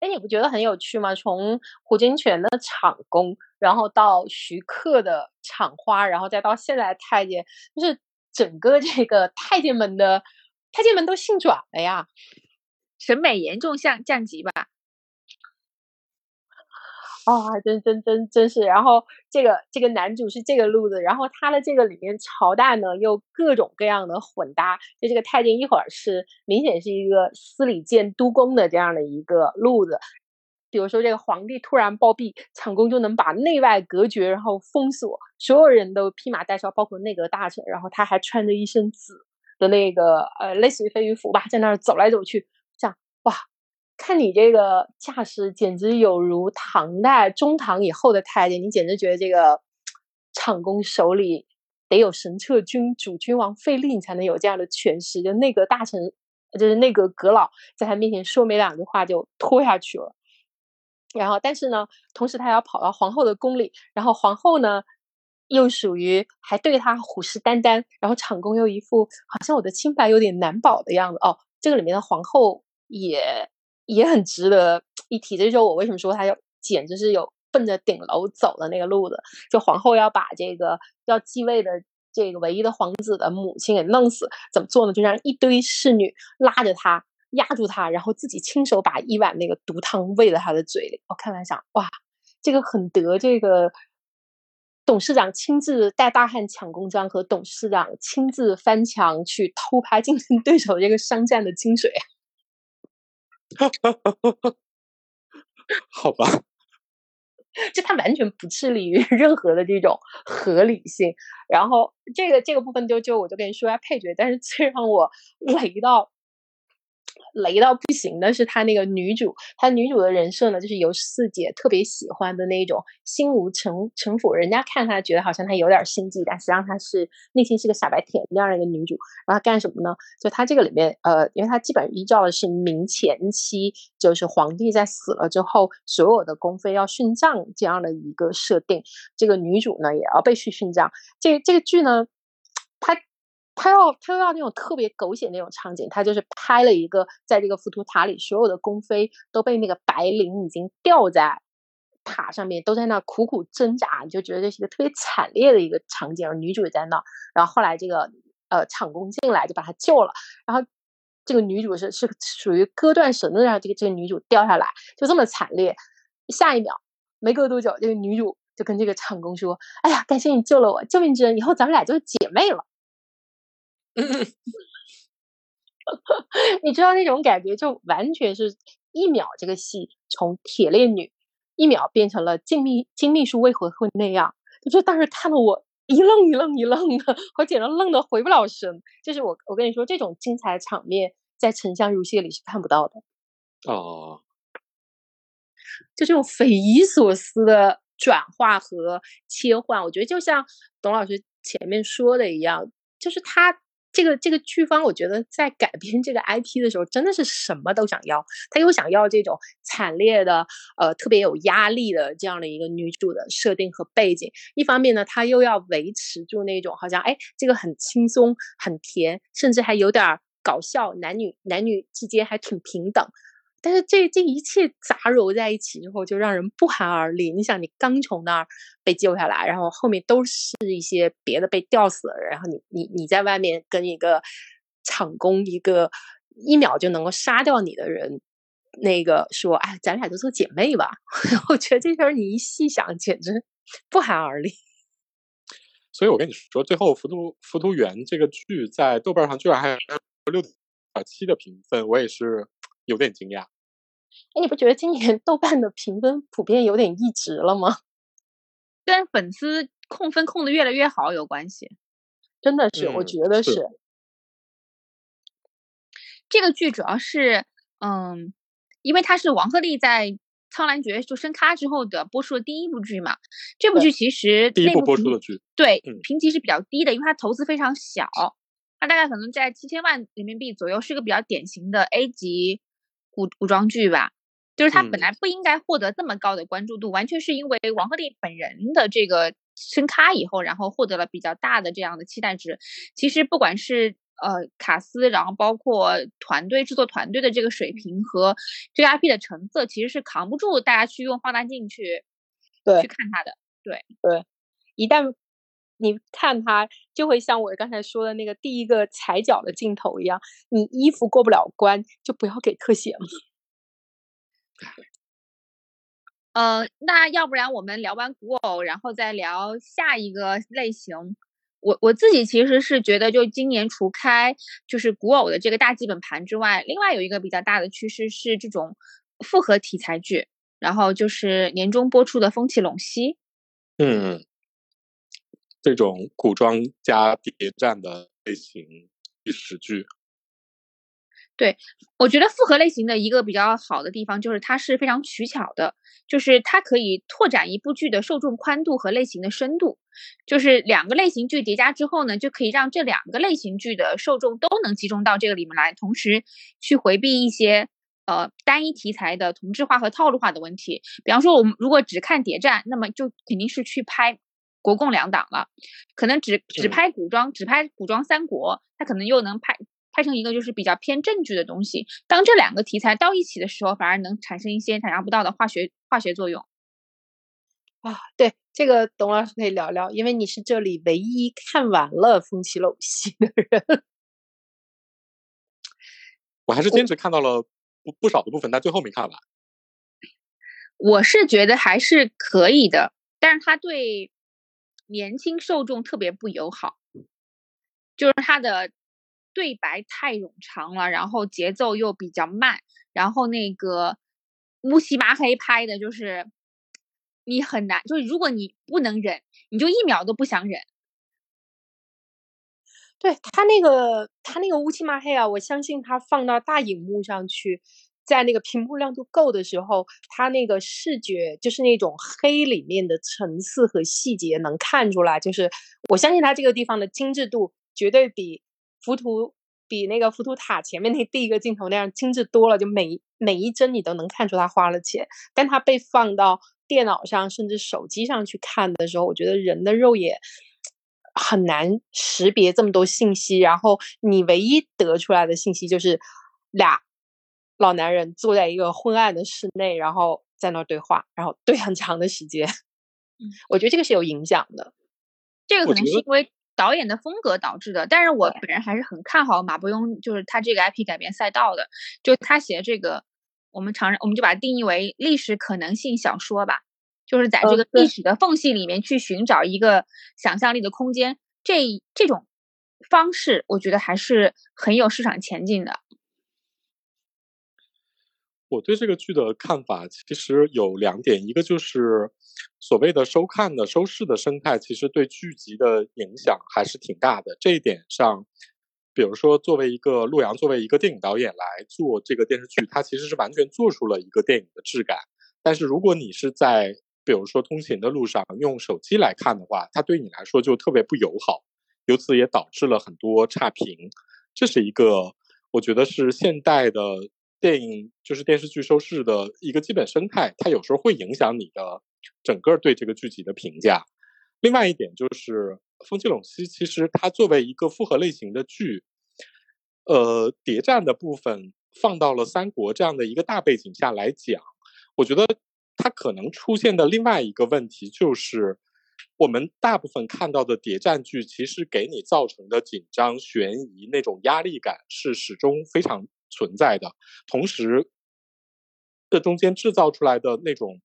哎，你不觉得很有趣吗？从胡金铨的场工，然后到徐克的场花，然后再到现在太监，就是整个这个太监们的太监们都性转了呀，审美严重降降级吧。啊，真真真真是，然后这个这个男主是这个路子，然后他的这个里面朝代呢又各种各样的混搭，就这个太监一会儿是明显是一个司礼监督工的这样的一个路子，比如说这个皇帝突然暴毙，抢功就能把内外隔绝，然后封锁，所有人都披麻戴孝，包括内阁大臣，然后他还穿着一身紫的那个呃类似于飞鱼服吧，在那儿走来走去，看你这个架势，简直有如唐代中唐以后的太监，你简直觉得这个场工手里得有神策军主君王费力，你才能有这样的权势。就内阁大臣，就是内阁阁老，在他面前说没两句话就拖下去了。然后，但是呢，同时他要跑到皇后的宫里，然后皇后呢又属于还对他虎视眈眈，然后场工又一副好像我的清白有点难保的样子。哦，这个里面的皇后也。也很值得一提。这就是我为什么说他要简直是有奔着顶楼走的那个路子。就皇后要把这个要继位的这个唯一的皇子的母亲给弄死，怎么做呢？就让一堆侍女拉着他压住他，然后自己亲手把一碗那个毒汤喂了他的嘴里。我看完想，哇，这个很得这个董事长亲自带大汉抢公章和董事长亲自翻墙去偷拍竞争对手这个商战的精髓。哈哈哈哈哈，好吧，就他完全不致力于 任何的这种合理性。然后这个这个部分就就我就跟你说一下配角，但是最让我雷到。雷到不行的是他那个女主，他女主的人设呢，就是由四姐特别喜欢的那种心无城城府，人家看她觉得好像她有点心计，但实际上她是内心是个傻白甜那样的一个女主。然后干什么呢？就她这个里面，呃，因为她基本依照的是明前期，就是皇帝在死了之后，所有的宫妃要殉葬这样的一个设定。这个女主呢，也要被去殉葬。这这个剧呢，它。他要他又要那种特别狗血那种场景，他就是拍了一个在这个浮屠塔里，所有的宫妃都被那个白绫已经吊在塔上面，都在那苦苦挣扎，你就觉得这是一个特别惨烈的一个场景。而女主也在那，然后后来这个呃场工进来就把她救了，然后这个女主是是属于割断绳子让这个这个女主掉下来，就这么惨烈。下一秒没隔多久，这个女主就跟这个场工说：“哎呀，感谢你救了我，救命之恩，以后咱们俩就是姐妹了。”嗯，你知道那种感觉，就完全是一秒，这个戏从铁链女一秒变成了金秘金秘书为何会那样？就当时看的我一愣一愣一愣的，我简直愣的回不了神。就是我我跟你说，这种精彩场面在《沉香如屑》里是看不到的哦。就这种匪夷所思的转化和切换，我觉得就像董老师前面说的一样，就是他。这个这个剧方，我觉得在改编这个 IP 的时候，真的是什么都想要。他又想要这种惨烈的，呃，特别有压力的这样的一个女主的设定和背景。一方面呢，他又要维持住那种好像，哎，这个很轻松、很甜，甚至还有点搞笑，男女男女之间还挺平等。但是这这一切杂糅在一起之后，就让人不寒而栗。你想，你刚从那儿被救下来，然后后面都是一些别的被吊死的人，然后你你你在外面跟一个场工一个一秒就能够杀掉你的人，那个说，哎，咱俩就做姐妹吧。我觉得这事儿你一细想，简直不寒而栗。所以我跟你说，最后《浮屠浮屠缘》这个剧在豆瓣上居然还有六点七的评分，我也是有点惊讶。哎，你不觉得今年 豆瓣的评分普遍有点异值了吗？跟粉丝控分控的越来越好有关系，真的是，我觉得是。这个剧主要是，嗯，因为它是王鹤棣在苍兰诀》就升咖之后的播出的第一部剧嘛。这部剧其实第一部播出的剧，对嗯评级是比较低的，因为它投资非常小，它大概可能在七千万人民币左右，是一个比较典型的 A 级古古装剧吧。就是他本嗯来不应该获得这么高的关注度，完全是因为王鹤棣本人的这个升咖以后，然后获得了比较大的这样的期待值。其实不管是呃卡斯，然后包括团队制作团队的这个水平和这个 IP 的成色，其实是扛不住大家去用放大镜去对去看他的。对对一旦你看他，就会像我刚才说的那个第一个踩脚的镜头一样，你衣服过不了关，就不要给特写嘛。呃，那要不然我们聊完古偶，然后再聊下一个类型。我我自己其实是觉得，就今年除开就是古偶的这个大基本盘之外，另外有一个比较大的趋势是这种复合题材剧，然后就是年终播出的《风起陇西》。嗯，这种古装加谍战的类型历史剧，我觉得复合类型的一个比较好的地方就是它是非常取巧的，就是它可以拓展一部剧的受众宽度和类型的深度。就是两个类型剧叠加之后呢，就可以让这两个类型剧的受众都能集中到这个里面来，同时去回避一些呃单一题材的同质化和套路化的问题。比方说，我们如果只看谍战，那么就肯定是去拍国共两党了，可能只只嗯拍古装，只拍古装三国，它可能又能拍拍成一个就是比较偏正剧的东西。当这两个题材到一起的时候，反而能产生一些想象不到的化学化学作用。啊，对，这个董老师可以聊聊，因为你是这里唯一看完了《风起陇西》的人。我还是坚持看到了不不少的部分，但最后没看完。我是觉得还是可以的，但是他对年轻受众特别不友好，就是他的对白太冗长了，然后节奏又比较慢，然后那个乌漆麻黑拍的，就是你很难，就是如果你不能忍，你就一秒都不想忍。对他那个他那个乌漆嘛黑啊，我相信他放到大荧幕上去，在那个屏幕亮度够的时候，他那个视觉就是那种黑里面的层次和细节能看出来，就是我相信他这个地方的精致度绝对比浮屠比那个浮屠塔前面那第一个镜头那样精致多了，就每每一帧你都能看出他花了钱，但他被放到电脑上甚至手机上去看的时候，我觉得人的肉眼。很难识别这么多信息，然后你唯一得出来的信息就是俩老男人坐在一个昏暗的室内，然后在那儿对话，然后对很长的时间。嗯，我觉得这个是有影响的。这个可能是因为导演的风格导致的，但是我本人还是很看好马伯庸，就是他这个 IP 改编赛道的，就他写这个，我们常我们就把它定义为历史可能性小说吧，就是在这个历史的缝隙里面去寻找一个想象力的空间，这这种方式，我觉得还是很有市场前景的。我对这个剧的看法其实有两点，一个就是所谓的收看的收视的生态，其实对剧集的影响还是挺大的。这一点上，比如说作为一个陆阳，作为一个电影导演来做这个电视剧，他其实是完全做出了一个电影的质感。但是如果你是在比如说通勤的路上用手机来看的话，它对你来说就特别不友好，由此也导致了很多差评。这是一个我觉得是现代的电影就是电视剧收视的一个基本生态，它有时候会影响你的整个对这个剧集的评价。另外一点就是《风起陇西》，其实它作为一个复合类型的剧，呃，谍战的部分放到了三国这样的一个大背景下来讲，我觉得它可能出现的另外一个问题就是，我们大部分看到的谍战剧，其实给你造成的紧张、悬疑那种压力感是始终非常存在的。同时，这中间制造出来的那种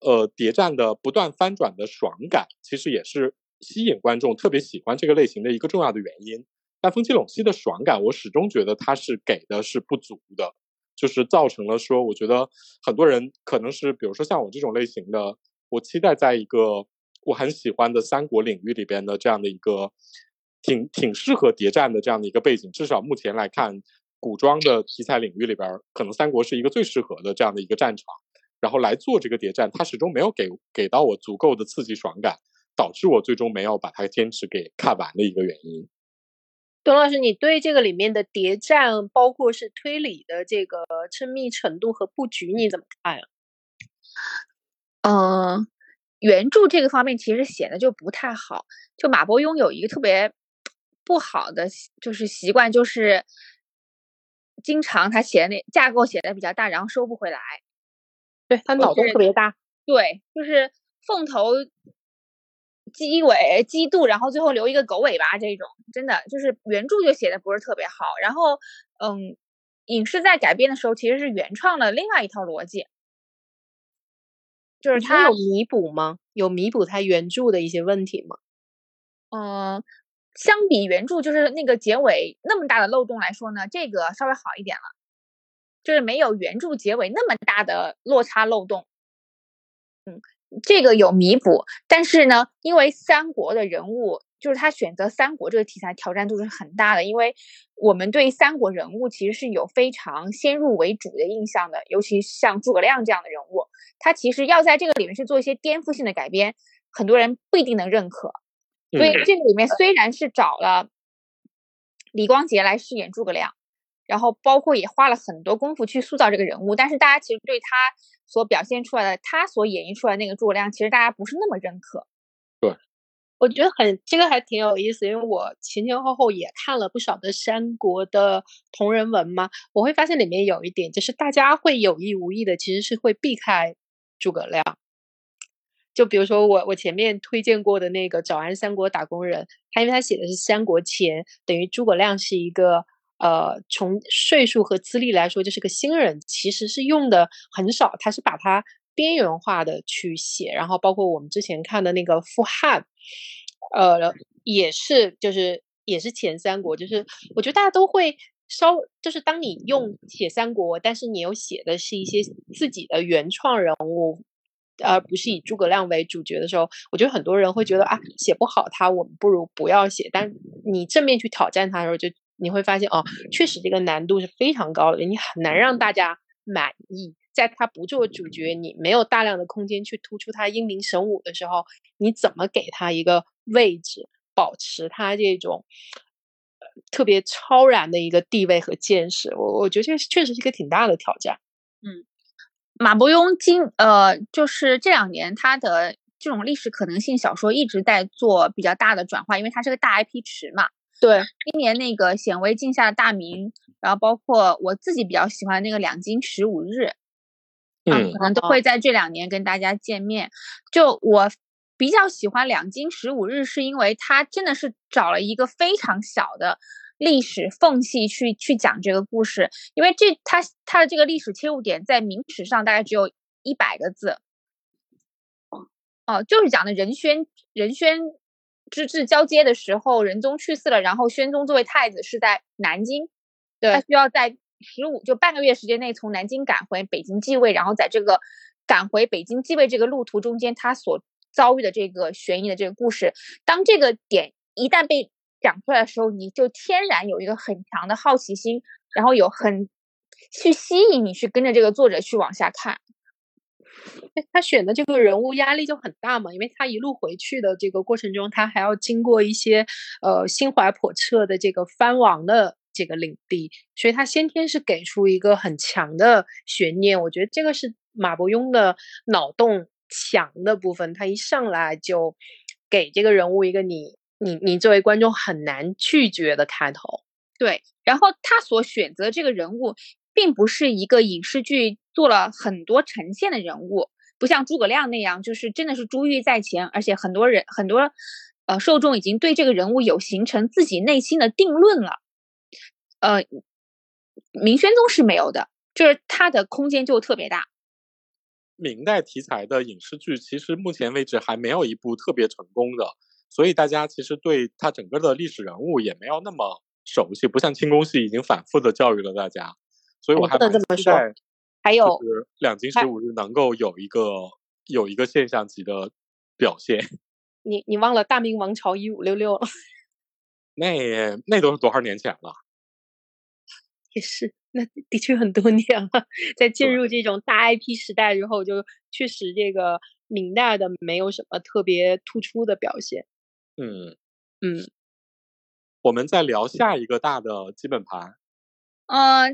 呃谍战的不断翻转的爽感，其实也是吸引观众特别喜欢这个类型的一个重要的原因。但风起陇西的爽感，我始终觉得它是给的是不足的。就是造成了说，我觉得很多人可能是，比如说像我这种类型的，我期待在一个我很喜欢的三国领域里边的这样的一个挺挺适合谍战的这样的一个背景，至少目前来看，古装的题材领域里边，可能三国是一个最适合的这样的一个战场。然后来做这个谍战，它始终没有给给到我足够的刺激爽感，导致我最终没有把它坚持给看完的一个原因。董老师，你对这个里面的谍战，包括是推理的这个缜密程度和布局，你怎么看呀？嗯，原著这个方面其实写的就不太好。就马伯庸有一个特别不好的就是习惯，就是经常他写的那架构写的比较大，然后收不回来。对他脑洞特别大。对，就是凤头。鸡尾鸡肚，然后最后留一个狗尾巴，这种真的就是原著就写的不是特别好。然后，嗯，影视在改编的时候其实是原创了另外一套逻辑，就是他有弥补吗？有弥补他原著的一些问题吗？嗯，相比原著就是那个结尾那么大的漏洞来说呢，这个稍微好一点了，就是没有原著结尾那么大的落差漏洞。嗯。这个有弥补，但是呢，因为三国的人物，就是他选择三国这个题材，挑战度是很大的。因为我们对三国人物其实是有非常先入为主的印象的，尤其像诸葛亮这样的人物，他其实要在这个里面去做一些颠覆性的改编，很多人不一定能认可。所以这个里面虽然是找了李光洁来饰演诸葛亮，然后包括也花了很多功夫去塑造这个人物，但是大家其实对他。所表现出来的，他所演绎出来那个诸葛亮，其实大家不是那么认可。对，我觉得很这个还挺有意思，因为我前前后后也看了不少的三国的同人文嘛，我会发现里面有一点，就是大家会有意无意的，其实是会避开诸葛亮。就比如说我我前面推荐过的那个《早安三国打工人》，他因为他写的是三国前，等于诸葛亮是一个。呃，从岁数和资历来说，就是个新人，其实是用的很少。他是把它边缘化的去写，然后包括我们之前看的那个傅汉，呃，也是，就是也是前三国，就是我觉得大家都会稍，就是当你用写三国，但是你又写的是一些自己的原创人物，而不是以诸葛亮为主角的时候，我觉得很多人会觉得啊，写不好他，我们不如不要写。但你正面去挑战他的时候，就。你会发现哦，确实这个难度是非常高的，你很难让大家满意。在他不做主角，你没有大量的空间去突出他英明神武的时候，你怎么给他一个位置，保持他这种特别超然的一个地位和见识？我我觉得这确实是一个挺大的挑战。嗯，马伯庸今呃，就是这两年他的这种历史可能性小说一直在做比较大的转化，因为它是个大 IP 池嘛。对，今年那个显微镜下的大明，然后包括我自己比较喜欢那个两京十五日，嗯，可能都会在这两年跟大家见面。就我比较喜欢两京十五日，是因为它真的是找了一个非常小的历史缝隙去去讲这个故事，因为这它它的这个历史切入点在明史上大概只有一百个字，哦，就是讲的仁宣仁宣。之治交接的时候，仁宗去世了，然后宣宗作为太子是在南京，对他需要在十五就半个月时间内从南京赶回北京继位，然后在这个赶回北京继位这个路途中间，他所遭遇的这个悬疑的这个故事，当这个点一旦被讲出来的时候，你就天然有一个很强的好奇心，然后有很去吸引你去跟着这个作者去往下看。他选的这个人物压力就很大嘛，因为他一路回去的这个过程中，他还要经过一些呃心怀叵测的这个藩王的这个领地，所以他先天是给出一个很强的悬念。我觉得这个是马伯庸的脑洞强的部分，他一上来就给这个人物一个你你你作为观众很难拒绝的开头。对，然后他所选择这个人物，并不是一个影视剧。做了很多呈现的人物，不像诸葛亮那样，就是真的是珠玉在前，而且很多人很多呃受众已经对这个人物有形成自己内心的定论了。呃，明宣宗是没有的，就是他的空间就特别大。明代题材的影视剧其实目前为止还没有一部特别成功的，所以大家其实对他整个的历史人物也没有那么熟悉，不像清宫戏已经反复的教育了大家，所以我还不能这么说。还有两京十五日能够有一个有一个现象级的表现。你你忘了大明王朝一五六六了？那那都是多少年前了？也是，那的确很多年了。在进入这种大 IP 时代之后，就确实这个明代的没有什么特别突出的表现。嗯嗯，我们再聊下一个大的基本盘。呃，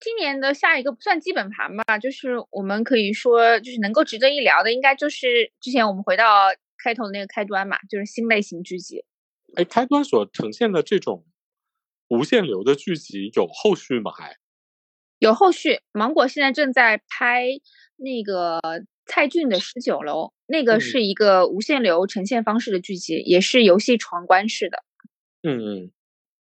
今年的下一个不算基本盘吧，就是我们可以说，就是能够值得一聊的，应该就是之前我们回到开头的那个开端嘛，就是新类型剧集。哎，开端所呈现的这种无限流的剧集有后续吗？还有后续？芒果现在正在拍那个蔡骏的《十九楼》，那个是一个无限流呈现方式的剧集，也是游戏闯关式的。嗯嗯，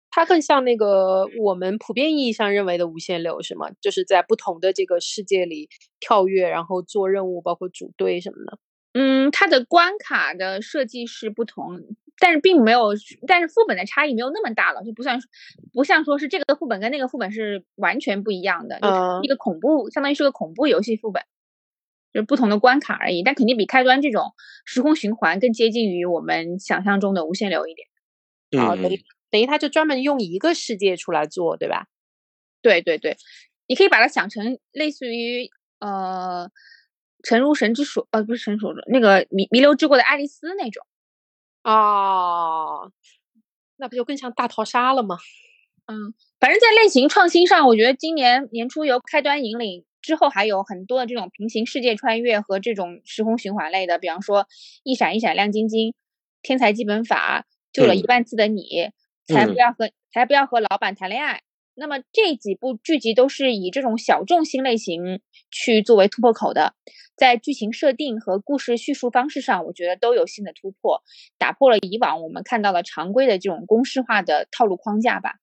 它更像那个我们普遍意义上认为的无限流，是吗？就是在不同的这个世界里跳跃，然后做任务，包括组队什么的。嗯，它的关卡的设计是不同，但是并没有，但是副本的差异没有那么大了，就不算不像说是这个副本跟那个副本是完全不一样的，嗯一个恐怖，相当于是个恐怖游戏副本，就是不同的关卡而已，但肯定比开端这种时空循环更接近于我们想象中的无限流一点。啊，嗯等于等于他就专门用一个世界出来做，对吧？对对对，你可以把它想成类似于呃《沉入神之锁》呃不是神锁那个弥弥留之国的爱丽丝那种。哦，那不就更像大逃杀了吗？嗯，反正在类型创新上，我觉得今年年初由开端引领之后，还有很多的这种平行世界穿越和这种时空循环类的，比方说《一闪一闪亮晶晶》《天才基本法》《救了一万次的你》才不要和才不要和老板谈恋爱。那么这几部剧集都是以这种小众新类型去作为突破口的，在剧情设定和故事叙述方式上，我觉得都有新的突破，打破了以往我们看到的常规的这种公式化的套路框架吧。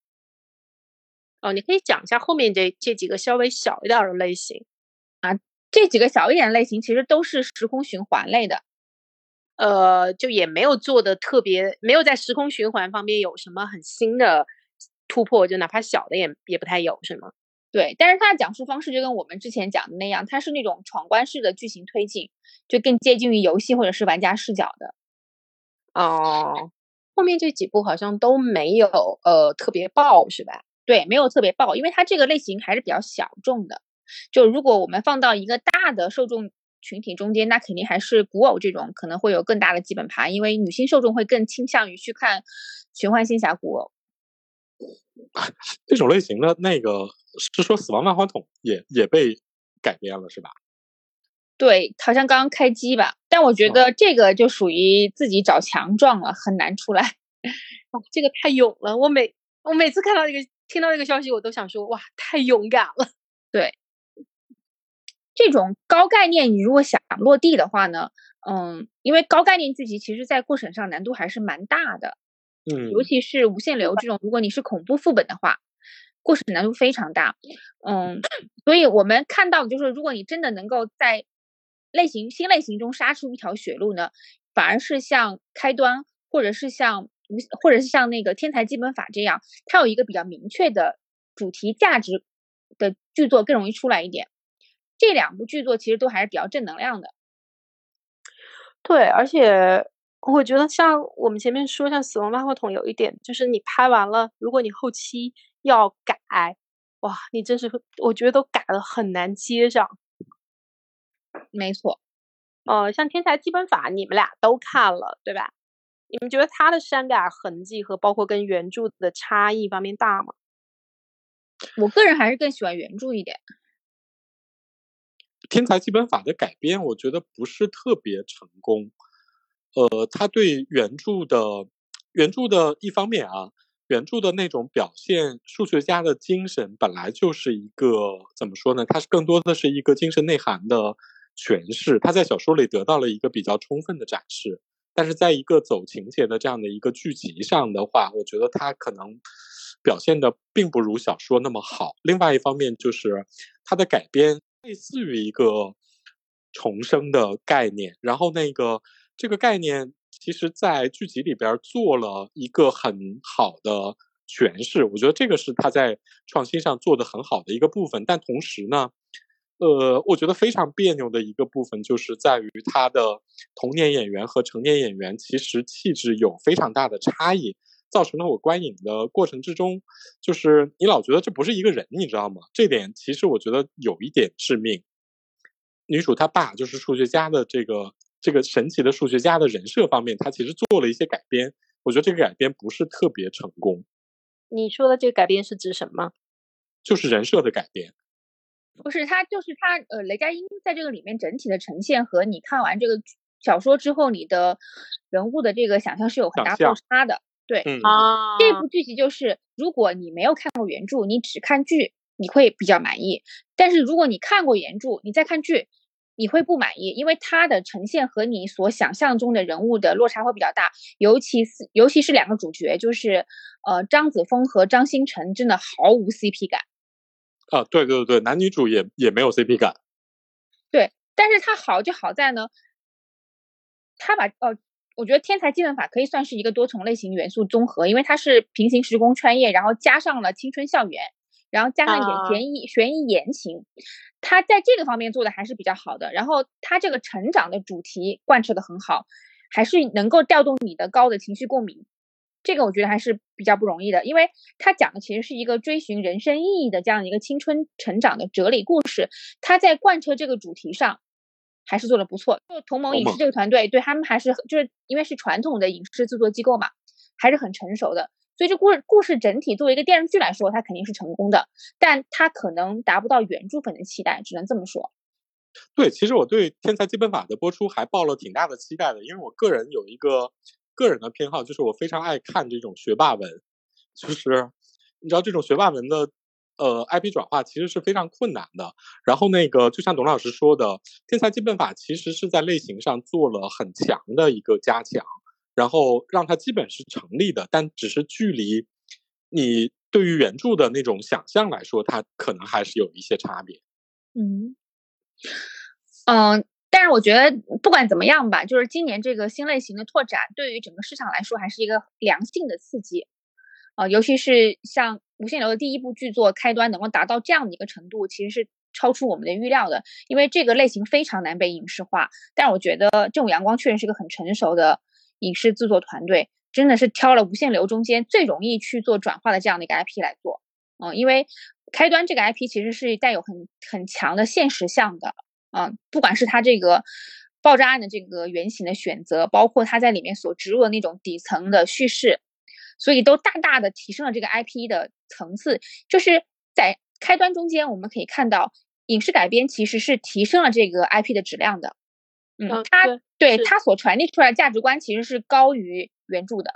哦，你可以讲一下后面这这几个稍微小一点的类型啊。这几个小一点的类型其实都是时空循环类的，呃，就也没有做的特别，没有在时空循环方面有什么很新的突破，就哪怕小的也也不太有，是吗？对。但是它的讲述方式就跟我们之前讲的那样，它是那种闯关式的剧情推进，就更接近于游戏或者是玩家视角的。哦，后面这几部好像都没有呃特别爆，是吧？对，没有特别爆，因为它这个类型还是比较小众的。就如果我们放到一个大的受众群体中间，那肯定还是古偶这种可能会有更大的基本盘，因为女性受众会更倾向于去看玄幻仙侠古偶。这种类型的那个是说《死亡万花筒》也也被改编了是吧？对，好像刚刚开机吧，但我觉哦得这个就属于自己找强壮了，很难出来。哦，这个太勇了！我每我每次看到这个听到这个消息，我都想说哇，太勇敢了。对这种高概念，你如果想落地的话呢，嗯，因为高概念剧集其实在过审上难度还是蛮大的，嗯，尤其是无限流这种，如果你是恐怖副本的话，过审难度非常大。嗯，所以我们看到的就是，如果你真的能够在类型新类型中杀出一条血路呢，反而是像开端，或者是像无，或者是像那个天才基本法这样，它有一个比较明确的主题价值的剧作更容易出来一点。这两部剧作其实都还是比较正能量的。对，而且我觉得像我们前面说，像《死亡万花筒》有一点，就是你拍完了，如果你后期要改，哇，你真是我觉得都改了很难接上。没错，呃，像《天才基本法》，你们俩都看了，对吧？你们觉得它的删改痕迹和包括跟原著的差异方面大吗？我个人还是更喜欢原著一点。天才基本法的改编，我觉得不是特别成功。呃，他对原著的原著的一方面啊，原著的那种表现，数学家的精神本来就是一个怎么说呢？它是更多的是一个精神内涵的诠释，他在小说里得到了一个比较充分的展示。但是在一个走情节的这样的一个剧集上的话，我觉得他可能表现的并不如小说那么好。另外一方面就是它的改编类似于一个重生的概念，然后那个这个概念其实在剧集里边做了一个很好的诠释，我觉得这个是他在创新上做的很好的一个部分。但同时呢，呃，我觉得非常别扭的一个部分就是在于他的童年演员和成年演员其实气质有非常大的差异。造成了我观影的过程之中，就是你老觉得这不是一个人，你知道吗？这点其实我觉得有一点致命。女主她爸就是数学家的这个这个神奇的数学家的人设方面，他其实做了一些改编，我觉得这个改编不是特别成功。你说的这个改编是指什么？就是人设的改变。不是他，就是他，呃，雷佳音在这个里面整体的呈现和你看完这个小说之后，你的人物的这个想象是有很大落差的。对，啊，这部剧集就是如果你没有看过原著，你只看剧，你会比较满意；但是如果你看过原著，你再看剧，你会不满意，因为它的呈现和你所想象中的人物的落差会比较大，尤其是尤其是两个主角，就是呃张子枫和张新成，真的毫无 CP 感。啊，对对对男女主也也没有 CP 感。对，但是它好就好在呢，他把呃，我觉得《天才基本法》可以算是一个多重类型元素综合，因为它是平行时空穿越，然后加上了青春校园，然后加上一点悬疑悬疑言情，它在这个方面做的还是比较好的。然后它这个成长的主题贯彻的很好，还是能够调动你的高的情绪共鸣。这个我觉得还是比较不容易的，因为他讲的其实是一个追寻人生意义的这样一个青春成长的哲理故事。他在贯彻这个主题上还是做的不错。就同盟影视这个团队，对他们还是就是因为是传统的影视制作机构嘛，还是很成熟的。所以这故事故事整体作为一个电视剧来说，它肯定是成功的，但它可能达不到原著粉的期待，只能这么说。对，其实我对《天才基本法》的播出还抱了挺大的期待的，因为我个人有一个。个人的偏好就是我非常爱看这种学霸文，就是你知道这种学霸文的呃 IP 转化其实是非常困难的。然后那个就像董老师说的，《天才基本法》其实是在类型上做了很强的一个加强，然后让它基本是成立的，但只是距离你对于原著的那种想象来说，它可能还是有一些差别。嗯，嗯。但是我觉得不管怎么样吧，就是今年这个新类型的拓展，对于整个市场来说还是一个良性的刺激，啊，尤其是像无限流的第一部剧作开端能够达到这样的一个程度，其实是超出我们的预料的。因为这个类型非常难被影视化，但是我觉得正午阳光确实是个很成熟的影视制作团队，真的是挑了无限流中间最容易去做转化的这样的一个 IP 来做，嗯，因为开端这个 IP 其实是带有很很强的现实向的。啊，不管是他这个爆炸案的这个原型的选择，包括他在里面所植入的那种底层的叙事，所以都大大的提升了这个 IP 的层次。就是在开端中间，我们可以看到影视改编其实是提升了这个 IP 的质量的。嗯，他对它所传递出来价值观其实是高于原著的。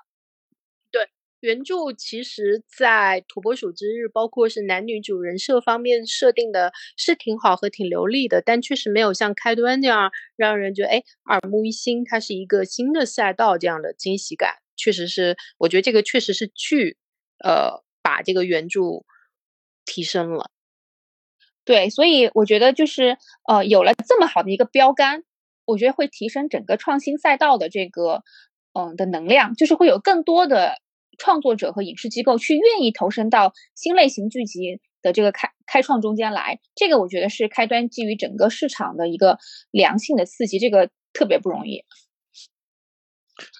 原著其实，在《土拨鼠之日》包括是男女主人设方面设定的是挺好和挺流利的，但确实没有像开端这样让人觉得哎耳目一新，它是一个新的赛道这样的惊喜感。确实是，我觉得这个确实是剧，呃，把这个原著提升了。对，所以我觉得就是呃，有了这么好的一个标杆，我觉得会提升整个创新赛道的这个嗯的能量，就是会有更多的。创作者和影视机构去愿意投身到新类型剧集的这个开开创中间来，这个我觉得是开端基于整个市场的一个良性的刺激，这个特别不容易。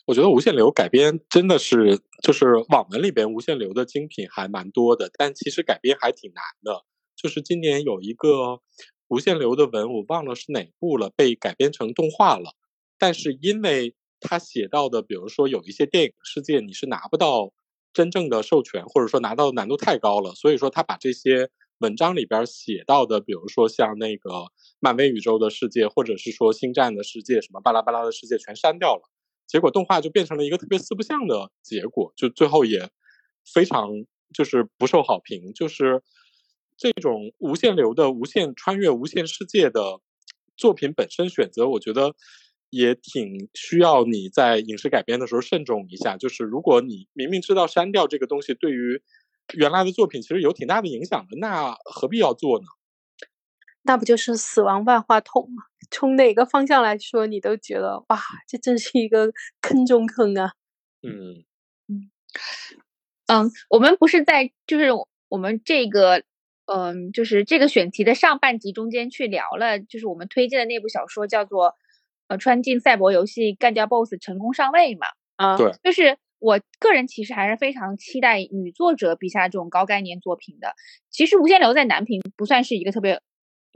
我觉得无限流改编真的是，就是网文里边无限流的精品还蛮多的，但其实改编还挺难的。就是今年有一个无限流的文，我忘了是哪部了，被改编成动画了，但是因为。他写到的，比如说有一些电影世界，你是拿不到真正的授权，或者说拿到的难度太高了，所以说他把这些文章里边写到的，比如说像那个漫威宇宙的世界，或者是说星战的世界，什么巴拉巴拉的世界全删掉了，结果动画就变成了一个特别四不像的结果，就最后也非常就是不受好评，就是这种无限流的无限穿越无限世界的作品本身选择，我觉得。也挺需要你在影视改编的时候慎重一下。就是如果你明明知道删掉这个东西对于原来的作品其实有挺大的影响的，那何必要做呢？那不就是死亡万花筒吗？从哪个方向来说，你都觉得哇，这真是一个坑中坑啊！嗯嗯嗯，我们不是在就是我们这个嗯，就是这个选题的上半集中间去聊了，就是我们推荐的那部小说叫做。穿进赛博游戏干掉 BOSS 成功上位嘛？啊，对，就是我个人其实还是非常期待女作者笔下这种高概念作品的。其实无限流在男频不算是一个特别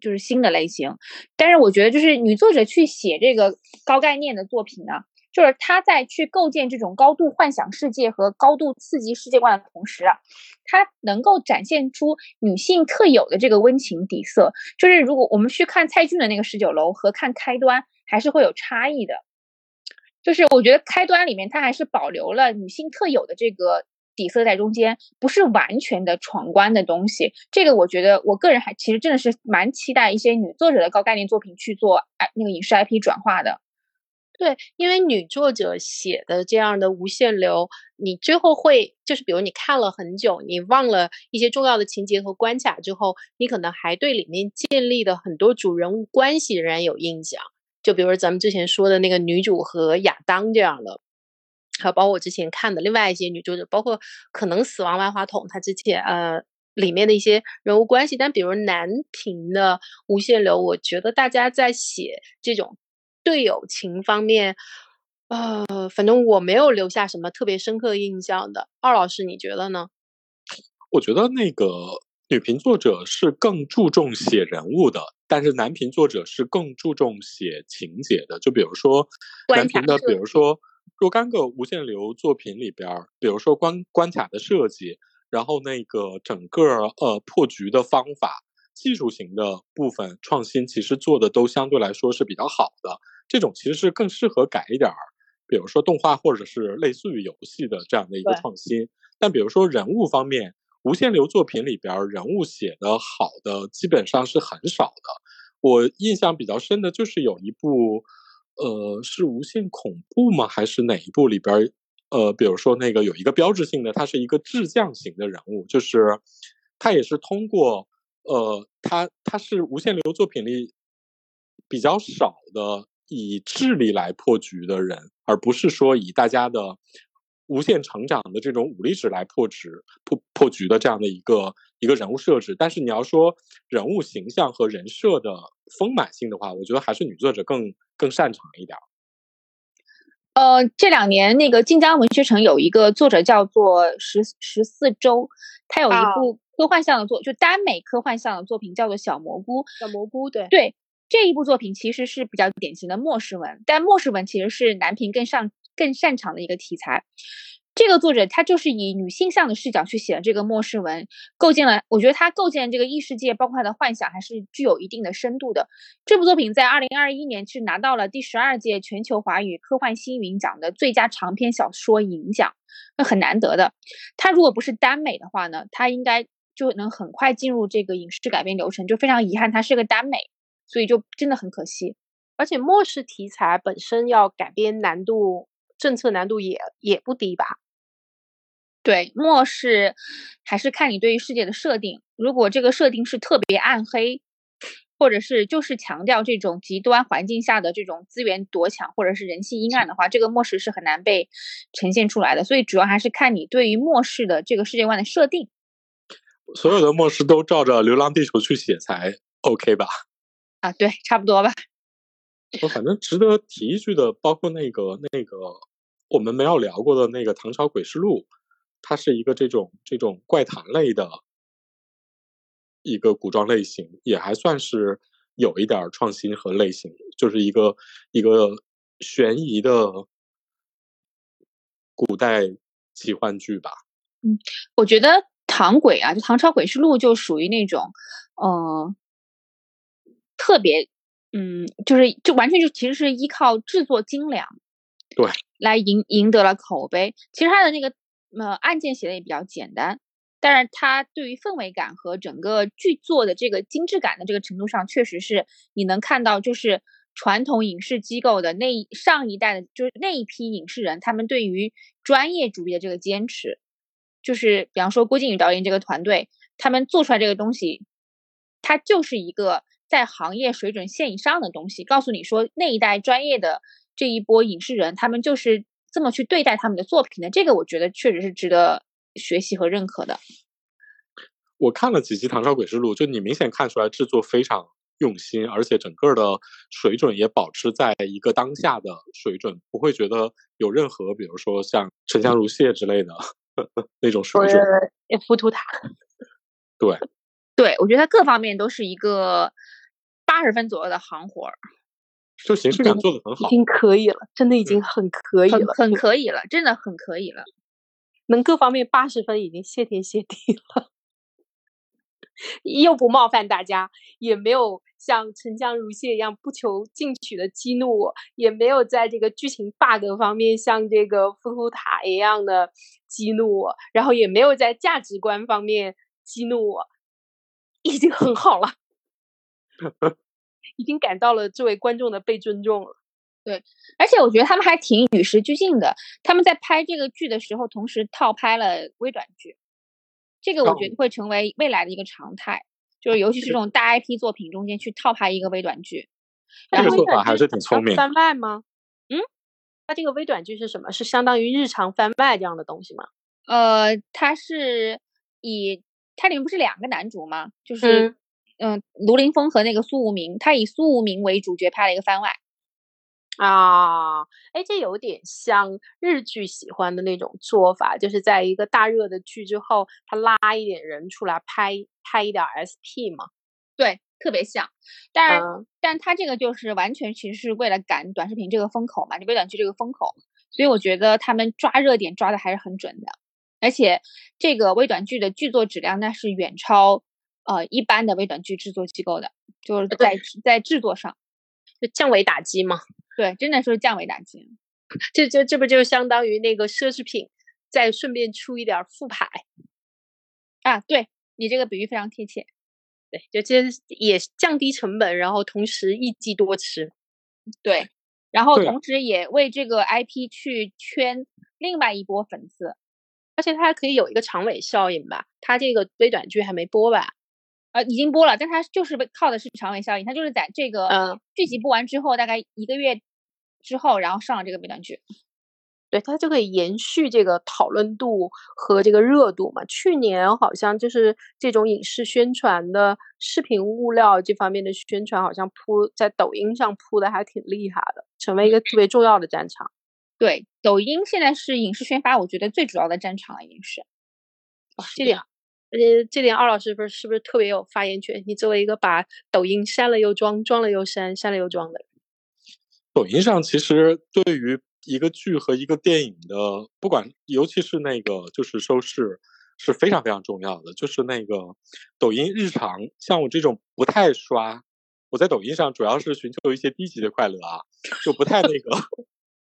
就是新的类型，但是我觉得就是女作者去写这个高概念的作品呢，就是她在去构建这种高度幻想世界和高度刺激世界观的同时啊，她能够展现出女性特有的这个温情底色。就是如果我们去看蔡骏的那个十九楼和看开端，还是会有差异的。就是我觉得开端里面它还是保留了女性特有的这个底色在中间，不是完全的闯关的东西。这个我觉得我个人还其实真的是蛮期待一些女作者的高概念作品去做哎那个影视 IP 转化的。对，因为女作者写的这样的无限流，你最后会就是比如你看了很久，你忘了一些重要的情节和关卡之后，你可能还对里面建立的很多主人物关系仍然有印象。就比如咱们之前说的那个女主和亚当这样的，还有包括我之前看的另外一些女作者，包括可能《死亡万花筒》它之前呃里面的一些人物关系，但比如男频的《无限流》，我觉得大家在写这种队友情方面，呃，反正我没有留下什么特别深刻印象的。二老师，你觉得呢？我觉得那个女频作者是更注重写人物的。但是男频作者是更注重写情节的，就比如说男频的，比如说若干个无限流作品里边，比如说关关卡的设计，然后那个整个呃破局的方法，技术型的部分创新，其实做的都相对来说是比较好的。这种其实是更适合改一点儿，比如说动画或者是类似于游戏的这样的一个创新。但比如说人物方面。无限流作品里边人物写的好的基本上是很少的。我印象比较深的就是有一部，呃，是无限恐怖吗？还是哪一部里边？呃，比如说那个有一个标志性的，他是一个智将型的人物，就是他也是通过，呃，他他是无限流作品里比较少的以智力来破局的人，而不是说以大家的。无限成长的这种武力值来破局、破破局的这样的一个一个人物设置，但是你要说人物形象和人设的丰满性的话，我觉得还是女作者更更擅长一点。呃，这两年那个晋江文学城有一个作者叫做十十四周，他有一部科幻向的作，就耽美科幻向的作品叫做《小蘑菇》。小蘑菇，对对，这一部作品其实是比较典型的末世文，但末世文其实是男频更上。更擅长的一个题材，这个作者他就是以女性向的视角去写了这个末世文，构建了，我觉得他构建这个异世界，包括他的幻想，还是具有一定的深度的。这部作品在二零二一年是拿到了第十二届全球华语科幻星云奖的最佳长篇小说银奖，那很难得的。他如果不是耽美的话呢，他应该就能很快进入这个影视改编流程，就非常遗憾他是个耽美，所以就真的很可惜。而且末世题材本身要改编难度。政策难度也也不低吧？对，末世还是看你对于世界的设定。如果这个设定是特别暗黑，或者是就是强调这种极端环境下的这种资源夺抢，或者是人性阴暗的话，这个末世是很难被呈现出来的。所以主要还是看你对于末世的这个世界观的设定。所有的末世都照着《流浪地球》去写才 OK 吧？啊，对，差不多吧。我反正值得提一句的，包括那个那个我们没有聊过的那个《唐朝诡事录》，它是一个这种这种怪谈类的一个古装类型，也还算是有一点创新和类型，就是一个一个悬疑的古代奇幻剧吧。嗯，我觉得唐诡啊，就《唐朝诡事录》就属于那种，呃，特别。嗯，就是就完全就其实是依靠制作精良，对，来赢赢得了口碑。其实他的那个呃案件写的也比较简单，但是他对于氛围感和整个剧作的这个精致感的这个程度上，确实是你能看到，就是传统影视机构的那上一代的，就是那一批影视人，他们对于专业主义的这个坚持，就是比方说郭靖宇导演这个团队，他们做出来这个东西，它就是一个。在行业水准线以上的东西，告诉你说那一代专业的这一波影视人，他们就是这么去对待他们的作品的。这个我觉得确实是值得学习和认可的。我看了几集《唐朝诡事录》，就你明显看出来制作非常用心，而且整个的水准也保持在一个当下的水准，不会觉得有任何，比如说像沉香如屑之类的 那种水准。浮屠塔，对，对我觉得它各方面都是一个八十分左右的行活儿，就形式感做的很好，已经可以了，真的已经很可以了，很可以了，真的很可以了，能各方面八十分已经谢天谢地了。又不冒犯大家，也没有像沉江如屑一样不求进取的激怒我，也没有在这个剧情 bug 方面像这个浮屠塔一样的激怒我，然后也没有在价值观方面激怒我，已经很好了，已经感到了这位观众的被尊重了。对，而且我觉得他们还挺与时俱进的，他们在拍这个剧的时候，同时套拍了微短剧。这个我觉得会成为未来的一个常态，就是尤其是这种大 IP 作品中间去套拍一个微短剧，这个做法还是挺聪明。番外吗？嗯，它这个微短剧是什么？是相当于日常番外这样的东西吗？呃，它是以它里面不是两个男主吗？就是嗯，卢凌风和那个苏无名，他以苏无名为主角拍了一个番外。啊，哎，这有点像日剧喜欢的那种做法，就是在一个大热的剧之后，他拉一点人出来拍拍一点 SP 嘛。对，特别像。但是，但他这个就是完全其实是为了赶短视频这个风口嘛，就微短剧这个风口。所以我觉得他们抓热点抓的还是很准的，而且这个微短剧的剧作质量那是远超呃一般的微短剧制作机构的，就是在在制作上就降维打击嘛。对，真的是降维打击。这这这不就相当于那个奢侈品，再顺便出一点副牌啊？对你这个比喻非常贴切。对，就这也降低成本，然后同时一机多吃。对，然后同时也为这个 IP 去圈另外一波粉丝，而且它还可以有一个长尾效应吧？它这个微短剧还没播吧？呃，已经播了，但它就是靠的是长尾效应，它就是在这个剧集播完之后，大概一个月之后，然后上了这个微短剧，对，它就可以延续这个讨论度和这个热度嘛。去年好像就是这种影视宣传的视频物料这方面的宣传，好像铺在抖音上铺的还挺厉害的，成为一个特别重要的战场。对，抖音现在是影视宣发，我觉得最主要的战场了，已经是。这点。而且这点，二老师不是是不是特别有发言权？你作为一个把抖音删了又装，装了又删，删了又装的，抖音上其实对于一个剧和一个电影的，不管尤其是那个就是收视是非常非常重要的。就是那个抖音日常，像我这种不太刷，我在抖音上主要是寻求一些低级的快乐啊，就不太那个，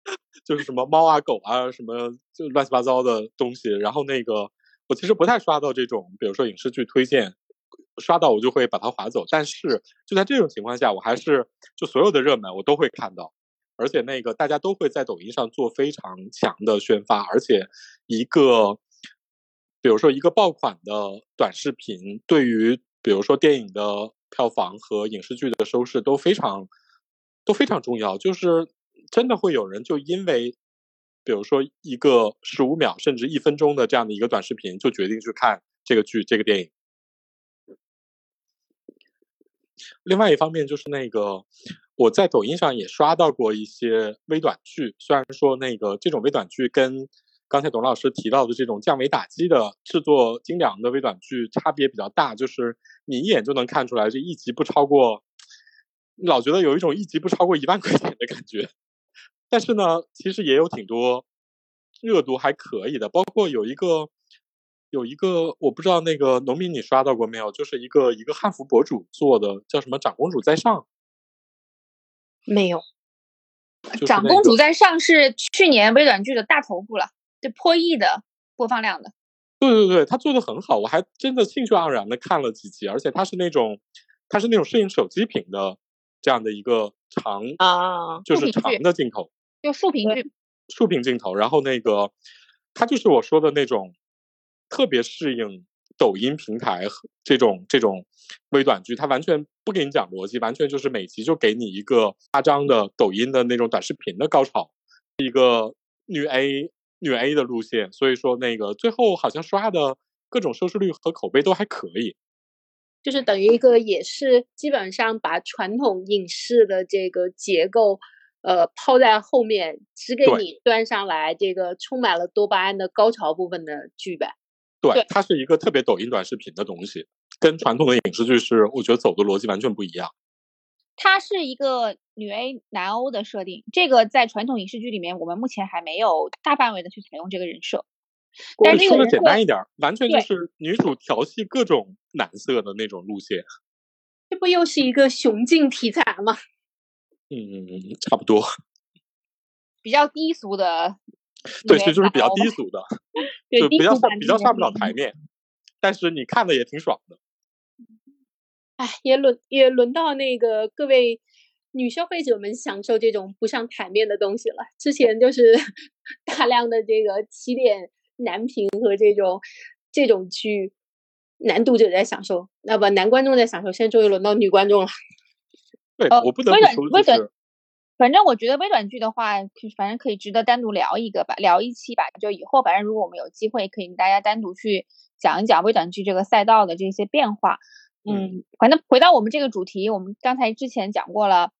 就是什么猫啊狗啊什么就乱七八糟的东西，然后那个。我其实不太刷到这种，比如说影视剧推荐，刷到我就会把它划走。但是就在这种情况下，我还是就所有的热门我都会看到，而且那个大家都会在抖音上做非常强的宣发，而且一个比如说一个爆款的短视频，对于比如说电影的票房和影视剧的收视都非常都非常重要，就是真的会有人就因为。比如说一个十五秒甚至一分钟的这样的一个短视频，就决定去看这个剧、这个电影。另外一方面就是那个，我在抖音上也刷到过一些微短剧，虽然说那个这种微短剧跟刚才董老师提到的这种降维打击的制作精良的微短剧差别比较大，就是你一眼就能看出来这一集不超过，老觉得有一种一集不超过一万块钱的感觉。但是呢，其实也有挺多热度还可以的，包括有一个有一个我不知道那个农民你刷到过没有？就是一个一个汉服博主做的，叫什么“长公主在上”？没有，“长公主在上”是去年微短剧的大头部了，就破亿的播放量的。对对对，他做的很好，我还真的兴趣盎然的看了几集，而且他是那种他是那种摄影手机屏的这样的一个长啊，就是长的镜头。就竖屏镜，竖屏镜头，然后那个，它就是我说的那种特别适应抖音平台这种这种微短剧，它完全不给你讲逻辑，完全就是每集就给你一个夸张的抖音的那种短视频的高潮，一个女 A 女 A 的路线，所以说那个最后好像刷的各种收视率和口碑都还可以。就是等于一个也是基本上把传统影视的这个结构，呃，抛在后面，只给你端上来这个充满了多巴胺的高潮部分的剧呗。对对，它是一个特别抖音短视频的东西，跟传统的影视剧是我觉得走的逻辑完全不一样。它是一个女 A 男 O 的设定，这个在传统影视剧里面，我们目前还没有大范围的去采用这个人设。但是这说的个人设简单一点，完全就是女主调戏各种男色的那种路线。这不又是一个雄竞题材吗？嗯，差不多。比较低俗的对，其实就是比较低俗的，对就比较比较上不了台面，但是你看的也挺爽的。哎，也轮也轮到那个各位女消费者们享受这种不上台面的东西了。之前就是 大量的这个起点男频和这种这种剧，男读者在享受，那不男观众在享受，现在终于轮到女观众了。对，呃我不得微不说，短微短就是反正我觉得微短剧的话，可反正可以值得单独聊一个吧，聊一期吧。就以后反正如果我们有机会，可以跟大家单独去讲一讲微短剧这个赛道的这些变化。嗯，反正回到我们这个主题，我们刚才之前讲过了，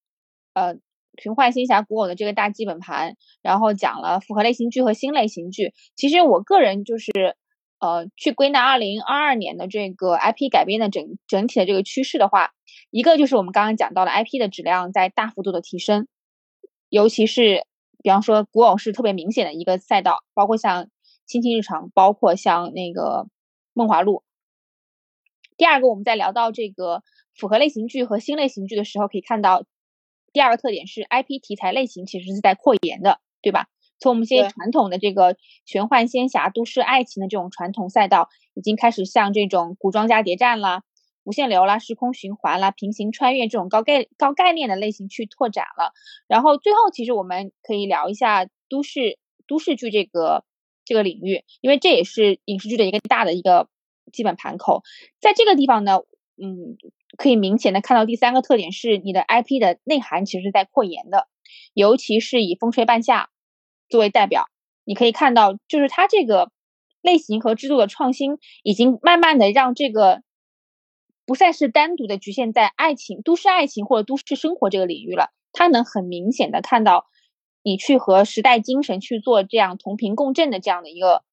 呃，寻幻仙侠古偶的这个大基本盘，然后讲了复合类型剧和新类型剧。其实我个人就是呃，去归纳二零二二年的这个 IP 改编的整整体的这个趋势的话，一个就是我们刚刚讲到的 IP 的质量在大幅度的提升，尤其是比方说古偶是特别明显的一个赛道，包括像《亲亲日常》，包括像那个《梦华录》。第二个，我们在聊到这个符合类型剧和新类型剧的时候，可以看到第二个特点是 IP 题材类型其实是在扩延的，对吧？从我们这些传统的这个玄幻仙侠、都市爱情的这种传统赛道，已经开始向这种古装加谍战啦、无限流啦、时空循环啦、平行穿越这种高概高概念的类型去拓展了。然后最后，其实我们可以聊一下都市都市剧这个这个领域，因为这也是影视剧的一个大的一个基本盘口。在这个地方呢，嗯，可以明显的看到第三个特点是你的 IP 的内涵其实是在扩延的，尤其是以《风吹半夏》作为代表，你可以看到，就是它这个类型和制度的创新，已经慢慢的让这个不再是单独的局限在爱情、都市爱情或者都市生活这个领域了，它能很明显的看到你去和时代精神去做这样同频共振的这样的一个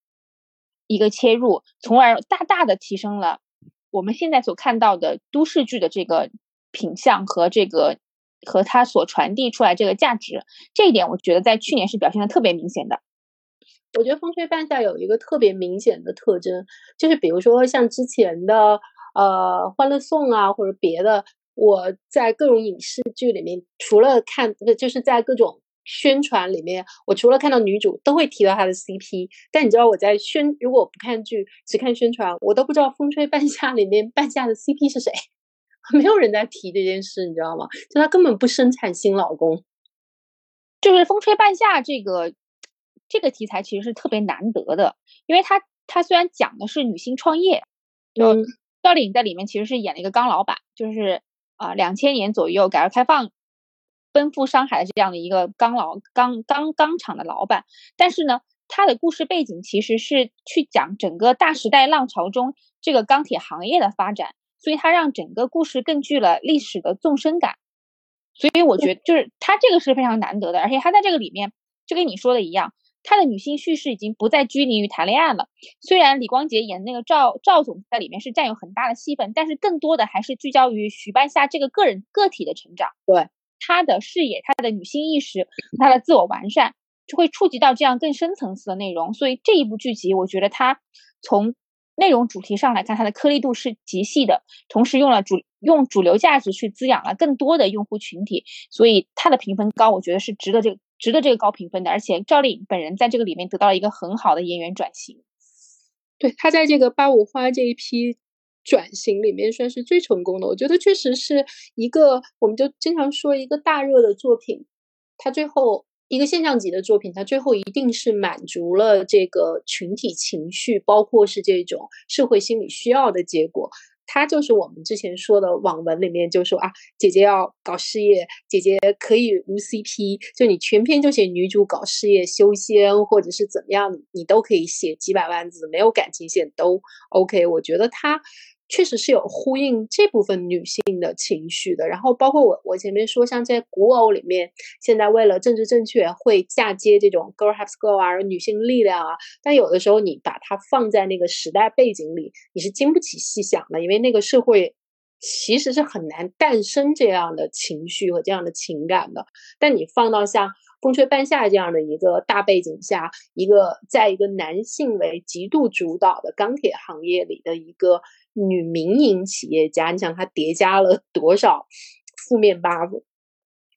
一个切入，从而大大的提升了我们现在所看到的都市剧的这个品相和这个和它所传递出来这个价值，这一点我觉得在去年是表现的特别明显的。我觉得《风吹半夏》有一个特别明显的特征，就是比如说像之前的呃《欢乐颂》啊，或者别的，我在各种影视剧里面，除了看，就是在各种宣传里面，我除了看到女主，都会提到她的 CP。但你知道我在宣，如果不看剧，只看宣传，我都不知道《风吹半夏》里面半夏的 CP 是谁，没有人在提这件事，你知道吗？就她根本不生产新老公。就是《风吹半夏》这个这个题材其实是特别难得的，因为它它虽然讲的是女性创业，嗯赵丽颖在里面其实是演了一个钢老板，就是啊两千年左右改革开放奔赴上海的这样的一个钢老钢钢钢厂的老板，但是呢，他的故事背景其实是去讲整个大时代浪潮中这个钢铁行业的发展，所以他让整个故事更具了历史的纵深感。所以我觉得就是他这个是非常难得的，而且他在这个里面就跟你说的一样，他的女性叙事已经不再拘泥于谈恋爱了。虽然李光洁演那个赵赵总在里面是占有很大的戏份，但是更多的还是聚焦于徐半夏这个个人个体的成长，对她的视野、她的女性意识、她的自我完善，就会触及到这样更深层次的内容。所以这一部剧集，我觉得它从内容主题上来看，它的颗粒度是极细的，同时用了主用主流价值去滋养了更多的用户群体，所以它的评分高，我觉得是值得这个值得这个高评分的。而且赵丽颖本人在这个里面得到了一个很好的演员转型。对他在这个八五花这一批转型里面算是最成功的，我觉得确实是一个，我们就经常说一个大热的作品，它最后一个现象级的作品，它最后一定是满足了这个群体情绪，包括是这种社会心理需要的结果。他就是我们之前说的网文里面就说啊，姐姐要搞事业，姐姐可以无 CP，就你全篇就写女主搞事业修仙或者是怎么样，你都可以写几百万字，没有感情线都 OK。我觉得他确实是有呼应这部分女性的情绪的。然后包括我我前面说，像在古偶里面，现在为了政治正确会嫁接这种 girl has girl 啊，女性力量啊，但有的时候你把它放在那个时代背景里，你是经不起细想的，因为那个社会。其实是很难诞生这样的情绪和这样的情感的。但你放到像《风吹半夏》这样的一个大背景下，一个在一个男性为极度主导的钢铁行业里的一个女民营企业家，你想她叠加了 多少负面 buff，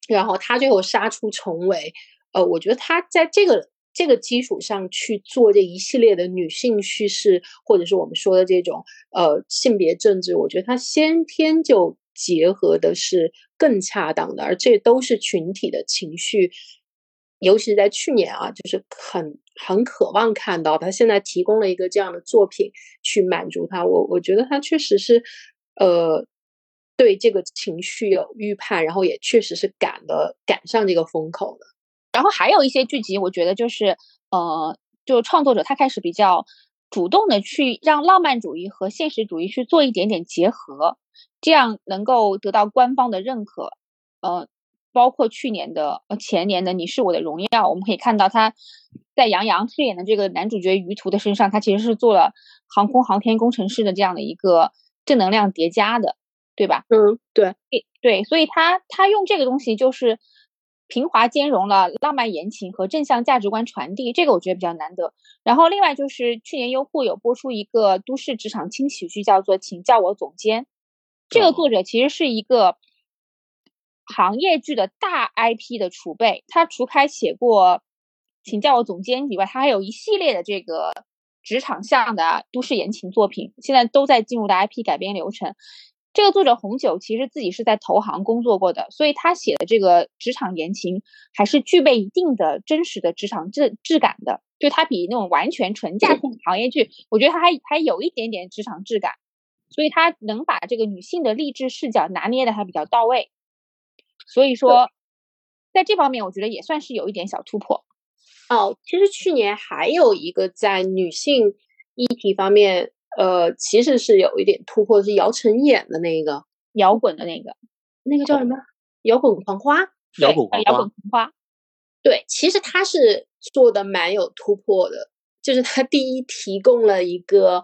然后她最后杀出重围。呃，我觉得她在这个。这个基础上去做这一系列的女性叙事，或者是我们说的这种呃性别政治，我觉得她先天就结合的是更恰当的，而这都是群体的情绪，尤其是在去年啊，就是很很渴望看到他现在提供了一个这样的作品去满足他，我我觉得他确实是呃对这个情绪有预判，然后也确实是赶的赶上这个风口的。然后还有一些剧集，我觉得就是，呃，就创作者他开始比较主动的去让浪漫主义和现实主义去做一点点结合，这样能够得到官方的认可。呃，包括去年的、呃前年的《你是我的荣耀》，我们可以看到他在杨洋饰演的这个男主角于途的身上，他其实是做了航空航天工程师的这样的一个正能量叠加的，对吧？嗯，对，对，所以他他用这个东西就是。平滑兼容了浪漫言情和正向价值观传递，这个我觉得比较难得。然后另外就是去年优酷有播出一个都市职场轻喜剧，叫做《请叫我总监》。这个作者其实是一个行业剧的大 IP 的储备，他除开写过《请叫我总监》以外，他还有一系列的这个职场向的都市言情作品，现在都在进入的 IP 改编流程。这个作者红酒其实自己是在投行工作过的，所以他写的这个职场言情还是具备一定的真实的职场质质感的。就他比那种完全纯架空行业剧，我觉得他还还有一点点职场质感，所以他能把这个女性的励志视角拿捏的还比较到位。所以说，在这方面我觉得也算是有一点小突破。哦，其实去年还有一个在女性议题方面。呃，其实是有一点突破，是姚晨演的那个摇滚的那个，那个叫什么？摇滚狂花。摇滚狂花。摇滚狂花。对，其实他是做的蛮有突破的，就是他第一提供了一个，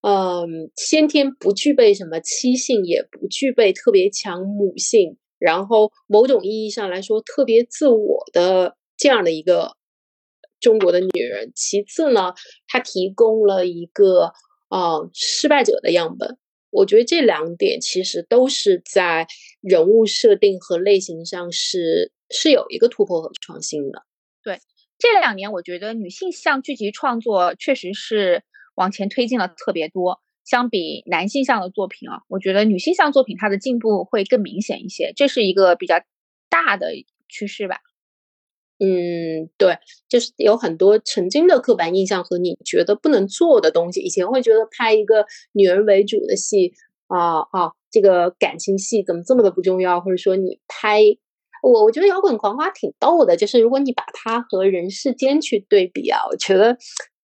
嗯，先天不具备什么妻性，也不具备特别强母性，然后某种意义上来说特别自我的这样的一个中国的女人。其次呢，她提供了一个。哦，失败者的样本，我觉得这两点其实都是在人物设定和类型上是是有一个突破和创新的。对，这两年我觉得女性向剧集创作确实是往前推进了特别多，相比男性向的作品啊，我觉得女性向作品它的进步会更明显一些，这是一个比较大的趋势吧。嗯，对，就是有很多曾经的刻板印象和你觉得不能做的东西。以前会觉得拍一个女人为主的戏啊啊，这个感情戏怎么这么的不重要？或者说你拍我，我觉得摇滚狂花挺逗的，就是如果你把它和人世间去对比啊，我觉得。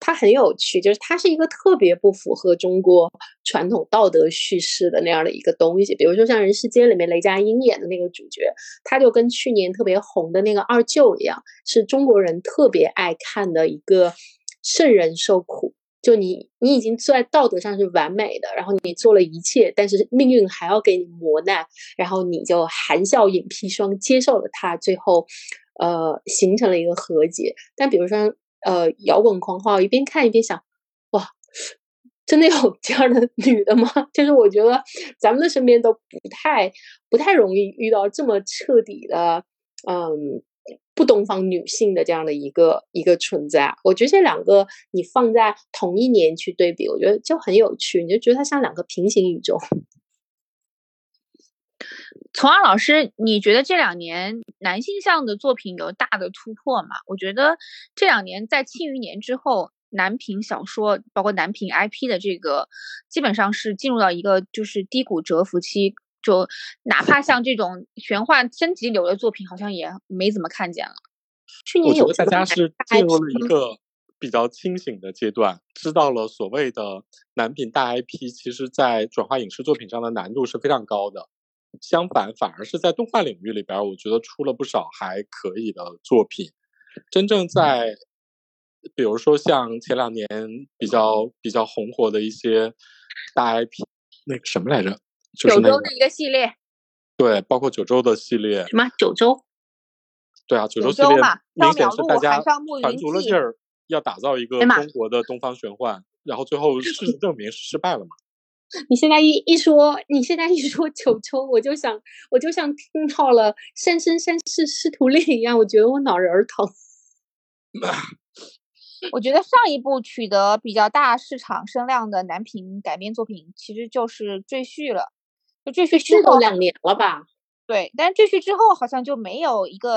它很有趣，就是它是一个特别不符合中国传统道德叙事的那样的一个东西。比如说像《人世间》里面雷佳音演的那个主角，他就跟去年特别红的那个二舅一样，是中国人特别爱看的一个圣人受苦。就你，你已经在道德上是完美的，然后你做了一切，但是命运还要给你磨难，然后你就含笑饮砒霜接受了它，最后，呃，形成了一个和解。但比如说。呃，摇滚狂花，我一边看一边想，哇，真的有这样的女的吗？就是我觉得咱们的身边都不太不太容易遇到这么彻底的，嗯，不东方女性的这样的一个一个存在。我觉得这两个你放在同一年去对比，我觉得就很有趣，你就觉得它像两个平行宇宙。从二老师，你觉得这两年男性向的作品有大的突破吗？我觉得这两年在庆余年之后，男频小说包括男频 IP 的这个，基本上是进入到一个就是低谷蛰伏期，就哪怕像这种玄幻升级流的作品，好像也没怎么看见了。去年有大家是进入了一个比较清醒的阶段，知道了所谓的男频大 IP，其实在转化影视作品上的难度是非常高的。相反，反而是在动画领域里边，我觉得出了不少还可以的作品。真正在，比如说像前两年比较比较红火的一些大 IP，那个什么来着？就是那个九州的一个系列，对，包括九州的系列，什么九州？对啊，九州系列明显是大家海上牧传云记足了劲儿，要打造一个中国的东方玄幻，然后最后事实证明是失败了嘛。你现在一一说，你现在一说九州，我就想，我就像听到了《三生三世师徒恋》一样，我觉得我脑仁儿疼。我觉得上一部取得比较大市场声量的男频改编作品，其实就是《赘婿》了。就《赘婿》这之后，都两年了吧？对，但是《赘婿》之后好像就没有一个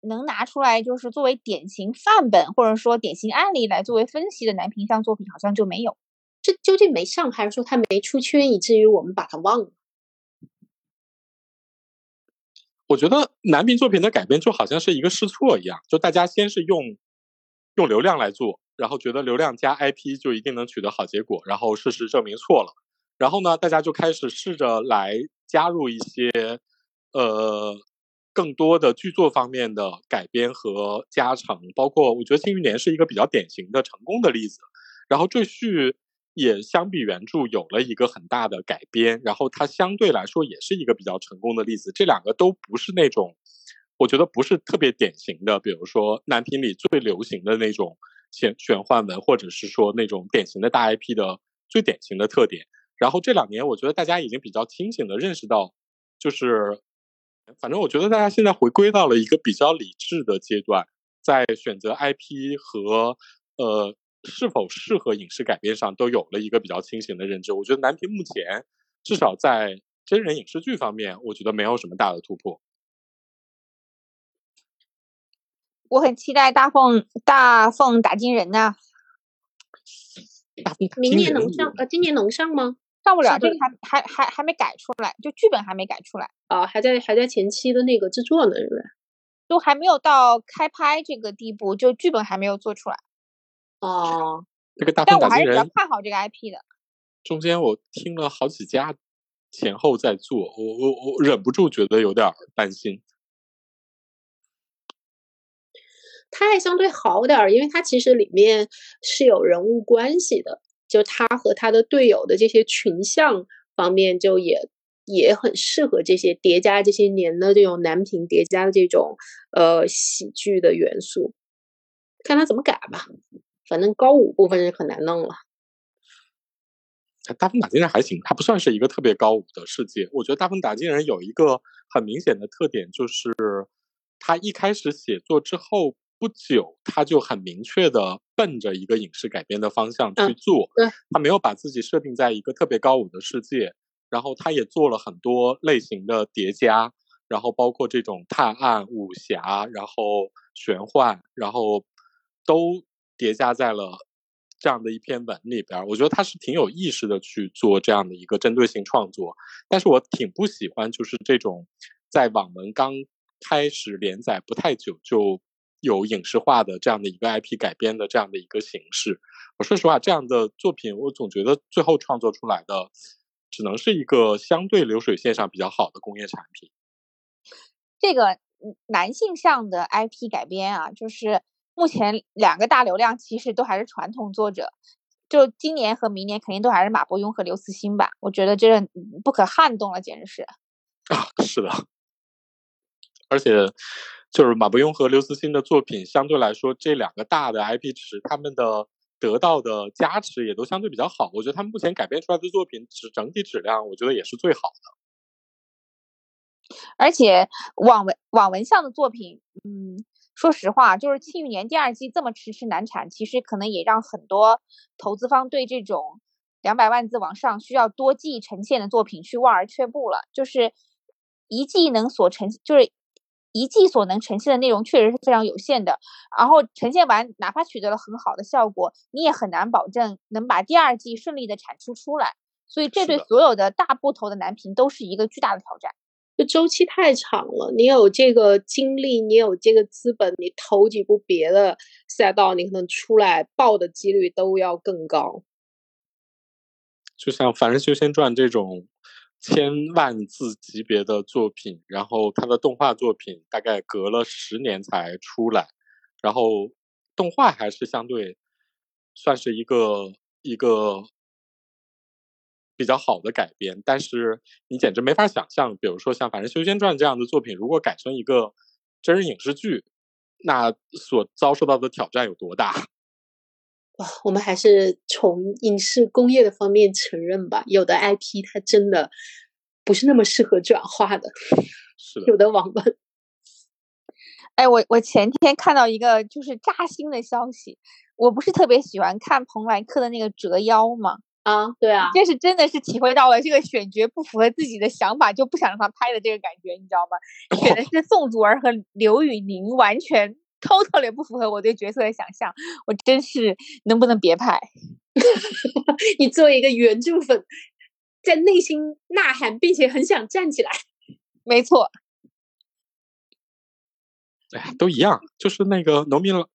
能拿出来就是作为典型范本或者说典型案例来作为分析的男频向作品，好像就没有。这究竟没上，还是说他没出圈，以至于我们把他忘了？我觉得男频作品的改编就好像是一个试错一样，就大家先是用用流量来做，然后觉得流量加 IP 就一定能取得好结果，然后事实证明错了。然后呢，大家就开始试着来加入一些呃更多的剧作方面的改编和加成，包括我觉得《庆余年》是一个比较典型的成功的例子。然后《赘婿》也相比原著有了一个很大的改编，然后它相对来说也是一个比较成功的例子。这两个都不是那种，我觉得不是特别典型的，比如说男频里最流行的那种玄玄幻文，或者是说那种典型的大 IP 的最典型的特点。然后这两年，我觉得大家已经比较清醒的认识到，就是，反正我觉得大家现在回归到了一个比较理智的阶段，在选择 IP 和呃是否适合影视改编上都有了一个比较清醒的认知。我觉得南屏目前至少在真人影视剧方面，我觉得没有什么大的突破。我很期待大凤大凤打金人呐、大部明年年能上？呃，今年能上吗？上不了，这个还还还还没改出来，就剧本还没改出来，啊，还在还在前期的那个制作呢，是不是？都还没有到开拍这个地步，就剧本还没有做出来。哦，这个大但我还是比较风打金人看好这个 IP 的。中间我听了好几家前后在做，我我我忍不住觉得有点儿担心。它还相对好点儿，因为它其实里面是有人物关系的，就他和他的队友的这些群像方面，就也也很适合这些叠加这些年的这种男频叠加的这种呃喜剧的元素，看他怎么改吧。反正高五部分是很难弄了。大风打金人还行，它不算是一个特别高武的世界。我觉得大风打金人有一个很明显的特点，就是他一开始写作之后不久，他就很明确的奔着一个影视改编的方向去嗯做。对他没有把自己设定在一个特别高武的世界，然后他也做了很多类型的叠加，然后包括这种探案、武侠，然后玄幻，然后都叠加在了这样的一篇文里边。我觉得他是挺有意识的去做这样的一个针对性创作，但是我挺不喜欢就是这种在网文刚开始连载不太久就有影视化的这样的一个 IP 改编的这样的一个形式。我说实话，这样的作品我总觉得最后创作出来的只能是一个相对流水线上比较好的工业产品。这个男性向的 IP 改编啊，就是目前两个大流量其实都还是传统作者，就今年和明年肯定都还是马伯庸和刘慈欣吧。我觉得这嗯不可撼动了，简直是。啊，是的，而且就是马伯庸和刘慈欣的作品，相对来说这两个大的 IP 池，他们的得到的加持也都相对比较好。我觉得他们目前改编出来的作品质整体质量，我觉得也是最好的。而且网文网文向的作品，嗯，说实话，就是《庆余年》第二季这么迟迟难产，其实可能也让很多投资方对这种两百万字往上需要多季呈现的作品去望而却步了。就是一季能所呈，就是一季所能呈现的内容确实是非常有限的。然后呈现完，哪怕取得了很好的效果，你也很难保证能把第二季顺利的产出出来。所以这对所有的大部头的男频都是一个巨大的挑战。就周期太长了。你有这个精力，你有这个资本，你投几部别的赛道，你可能出来爆的几率都要更高。就像《凡人修仙传》这种千万字级别的作品，然后它的动画作品大概隔了十年才出来，然后动画还是相对算是一个一个比较好的改编，但是你简直没法想象，比如说像《凡人修仙传》这样的作品，如果改成一个真人影视剧，那所遭受到的挑战有多大？哇，我们还是从影视工业的方面承认吧，有的 IP 它真的不是那么适合转化的，是的，有的网文。哎，我我前天看到一个就是扎心的消息，我不是特别喜欢看蓬莱克的那个《折腰》吗？啊，对啊，这是真的是体会到了这个选角不符合自己的想法就不想让他拍的这个感觉，你知道吗？选的是宋祖儿和刘宇宁，完全。totally 不符合我对角色的想象，我真是能不能别拍？你作为一个原著粉，在内心呐喊，并且很想站起来。没错。哎呀，都一样，就是那个农民了，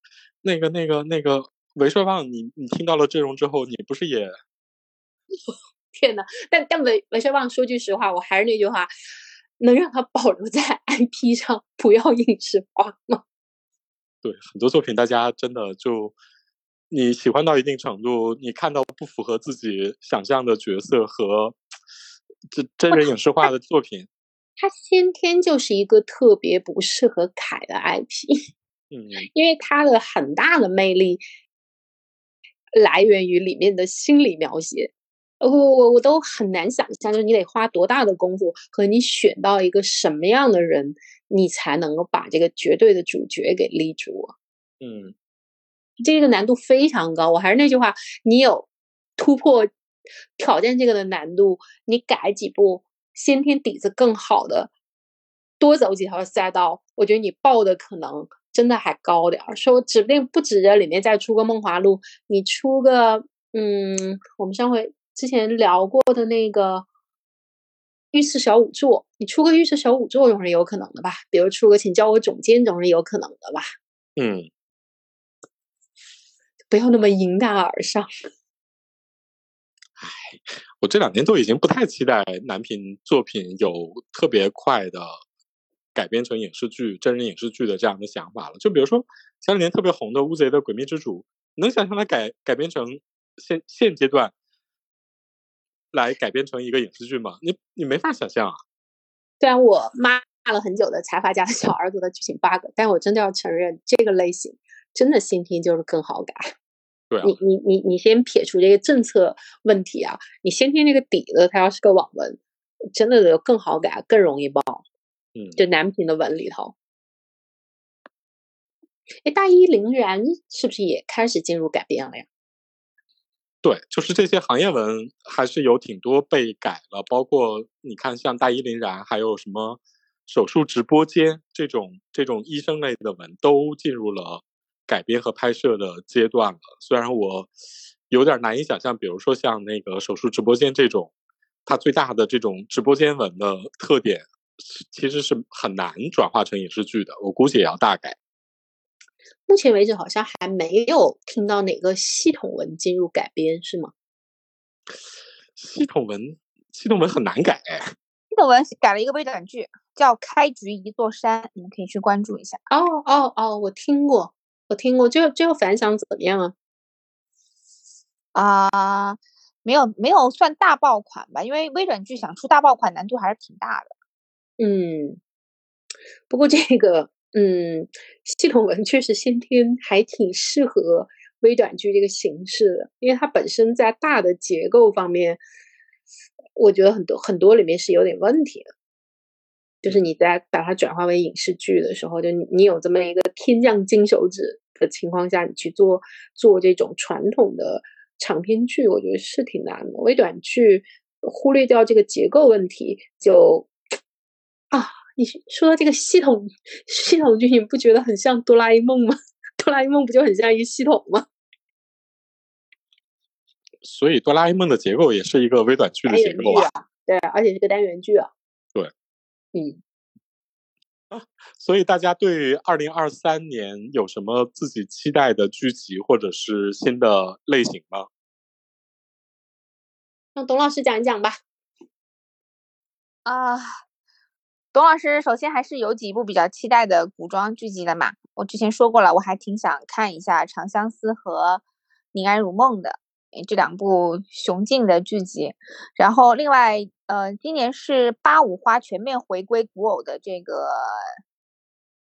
那个那个那个韦帅旺，你你听到了阵容之后，你不是也？天呐，但但韦韦帅旺说句实话，我还是那句话，能让他保留在 IP 上，不要影视化吗？对很多作品，大家真的就你喜欢到一定程度，你看到不符合自己想象的角色和这真人影视化的作品，它先天就是一个特别不适合凯的 IP。嗯，因为它的很大的魅力来源于里面的心理描写，我我我都很难想象，就是你得花多大的功夫和你选到一个什么样的人。你才能够把这个绝对的主角给立住。嗯，这个难度非常高。我还是那句话，你有突破挑战这个的难度，你改几步先天底子更好的，多走几条赛道，我觉得你报的可能真的还高点儿。说指不定不止着里面再出个梦华录，你出个嗯，我们上回之前聊过的那个。浴室小五座，你出个浴室小五座总是有可能的吧？比如出个请叫我总监总是有可能的吧？嗯，不要那么迎难而上。唉，我这两年都已经不太期待男频作品有特别快的改编成影视剧、真人影视剧的这样的想法了。就比如说前两年特别红的《乌贼的诡秘之主》，能想象它改改编成现现阶段？来改编成一个影视剧吗？你你没法想象啊！虽然我骂了很久的财阀家的小儿子的剧情 bug，但我真的要承认，这个类型真的先听就是更好改。对啊，你你你你先撇除这个政策问题啊，你先听这个底子，它要是个网文，真的有更好改，更容易爆。嗯，就男频的文里头，哎，大义凛然是不是也开始进入改编了呀？对，就是这些行业文还是有挺多被改了，包括你看像大义凛然，还有什么手术直播间这种这种医生类的文，都进入了改编和拍摄的阶段了。虽然我有点难以想象，比如说像那个手术直播间这种，它最大的这种直播间文的特点，其实是很难转化成影视剧的。我估计也要大改。目前为止，好像还没有听到哪个系统文进入改编，是吗？系统文，系统文很难改。系统文改了一个微短剧，叫《开局一座山》，你们可以去关注一下。哦哦哦，我听过，我听过，最后最后反响怎么样啊？啊，没有没有算大爆款吧，因为微短剧想出大爆款难度还是挺大的。嗯，不过这个。嗯，系统文确实先天还挺适合微短剧这个形式的，因为它本身在大的结构方面，我觉得很多很多里面是有点问题的。就是你在把它转化为影视剧的时候，就你有这么一个天降金手指的情况下，你去做做这种传统的长篇剧，我觉得是挺难的。微短剧忽略掉这个结构问题，就 啊。你说这个系统系统剧，你不觉得很像哆啦 A 梦吗？哆啦 A 梦不就很像一个系统吗？所以哆啦 A 梦的结构也是一个微短剧的结构啊，对，而且是个单元剧啊。对，嗯，所以大家对二零二三年有什么自己期待的剧集或者是新的类型吗？让董老师讲一讲吧。啊，董老师首先还是有几部比较期待的古装剧集的嘛。我之前说过了，我还挺想看一下《长相思》和《宁安如梦》的这两部雄劲的剧集。然后另外，呃，今年是八五花全面回归古偶的这个。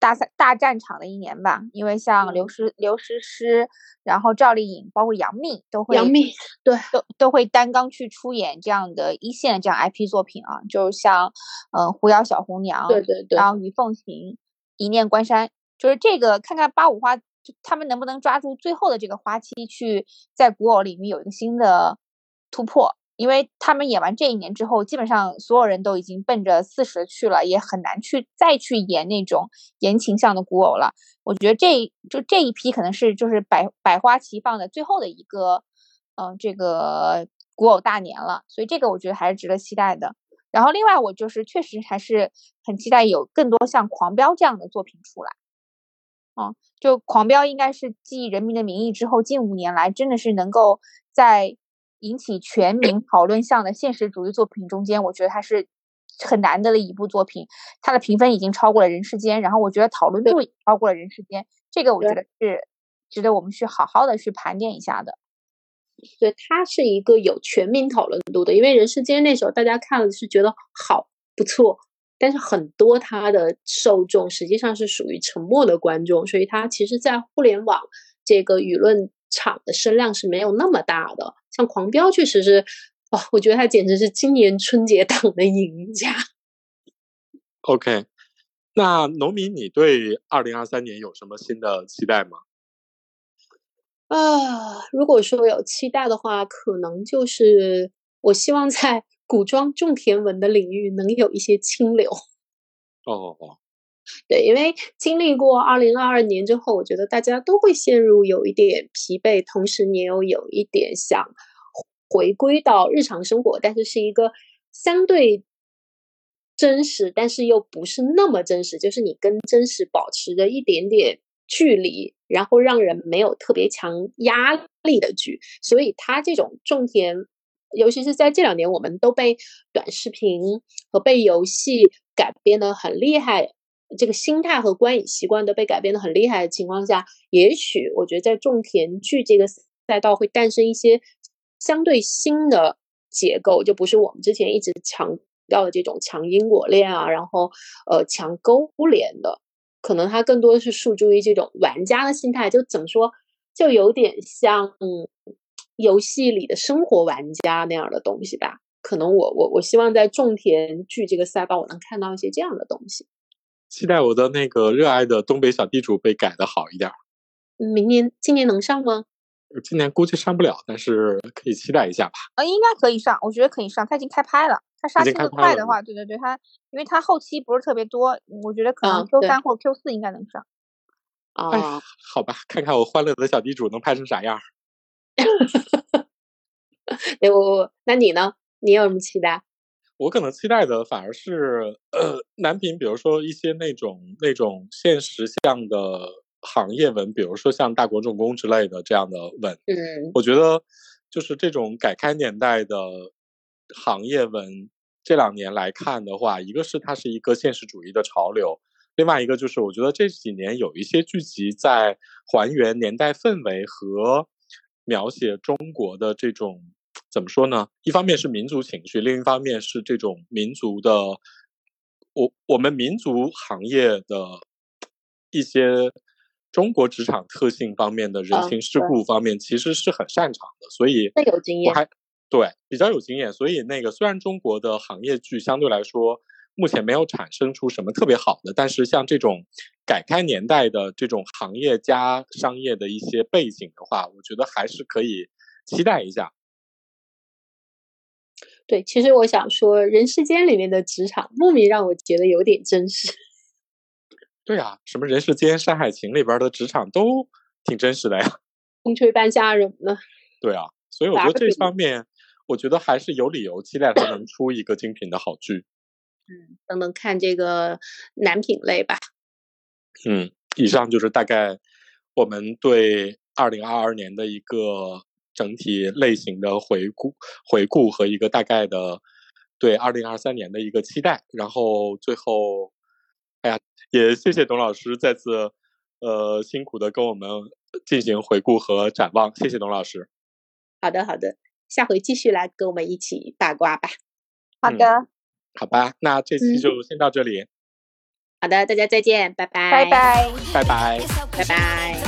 大赛大战场的一年吧，因为像刘诗刘诗诗，然后赵丽颖，包括杨幂都会杨幂对。都都会担纲去出演这样的一线这样 IP 作品啊，就像嗯《狐妖小红娘》对对对，然后《于凤行》《一念关山》，就是这个看看八五花他们能不能抓住最后的这个花期，去在古偶领域有一个新的突破。因为他们演完这一年之后，基本上所有人都已经奔着四十去了，也很难去再去演那种言情向的古偶了。我觉得这就这一批可能是就是百百花齐放的最后的一个，嗯，这个古偶大年了。所以这个我觉得还是值得期待的。然后另外我就是确实还是很期待有更多像《狂飙》这样的作品出来。嗯，就《狂飙》应该是继《人民的名义》之后，近五年来真的是能够在。引起全民讨论项的现实主义作品中间，我觉得它是很难得的一部作品。它的评分已经超过了《人世间》，然后我觉得讨论度也超过了《人世间》，这个我觉得是值得我们去好好的去盘点一下的。对，它是一个有全民讨论度的，因为《人世间》那时候大家看了是觉得好不错，但是很多它的受众实际上是属于沉默的观众，所以它其实，在互联网这个舆论场的声量是没有那么大的。像《狂飙》确实是，哇，我觉得他简直是今年春节档的赢家。OK，那农民，你对二零二三年有什么新的期待吗？啊，如果说有期待的话，可能就是我希望在古装种田文的领域能有一些清流。哦哦，对，因为经历过二零二二年之后，我觉得大家都会陷入有一点疲惫，同时你又有一点想回归到日常生活，但是是一个相对真实，但是又不是那么真实，就是你跟真实保持着一点点距离，然后让人没有特别强压力的剧。所以它这种种田，尤其是在这两年，我们都被短视频和被游戏改编的很厉害。这个心态和观影习惯都被改变的很厉害的情况下，也许我觉得在种田剧这个赛道会诞生一些相对新的结构，就不是我们之前一直强调的这种强因果链啊，然后呃强勾连的，可能它更多的是诉诸于这种玩家的心态，就怎么说，就有点像嗯游戏里的生活玩家那样的东西吧。可能我我我希望在种田剧这个赛道，我能看到一些这样的东西。期待我的那个热爱的东北小地主被改的好一点。明年、今年能上吗？今年估计上不了，但是可以期待一下吧。啊，应该可以上，我觉得可以上。他已经开拍了，他杀青的快的话，对对对，他因为他后期不是特别多，我觉得可能 Q 三或 Q 四应该能上。啊，好吧，看看我欢乐的小地主能拍成啥样。哎，我那你呢？你有什么期待？我可能期待的反而是，呃，男频，比如说一些那种那种现实向的行业文，比如说像大国重工之类的这样的文。嗯，我觉得就是这种改开年代的行业文，这两年来看的话，一个是它是一个现实主义的潮流，另外一个就是我觉得这几年有一些剧集在还原年代氛围和描写中国的这种。怎么说呢？一方面是民族情绪，另一方面是这种民族的，我我们民族行业的一些中国职场特性方面的人情世故方面，其实是很擅长的。所以有经验，我还对比较有经验。所以那个虽然中国的行业剧相对来说目前没有产生出什么特别好的，但是像这种改开年代的这种行业加商业的一些背景的话，我觉得还是可以期待一下。对，其实我想说，《人世间》里面的职场莫名让我觉得有点真实。对啊，什么《人世间》《山海情》里边的职场都挺真实的呀，风吹半夏什么的。对啊，所以我觉得这方面，我觉得还是有理由期待它能出一个精品的好剧。嗯，等等看这个男品类吧。嗯，以上就是大概我们对二零二二年的一个整体类型的回顾、回顾和一个大概的对二零二三年的一个期待。然后最后，哎呀，也谢谢董老师再次呃辛苦的跟我们进行回顾和展望，谢谢董老师。好的，好的，下回继续来跟我们一起八卦吧。好的，好吧，那这期就先到这里。好的，大家再见，拜拜，拜拜，拜拜，拜拜。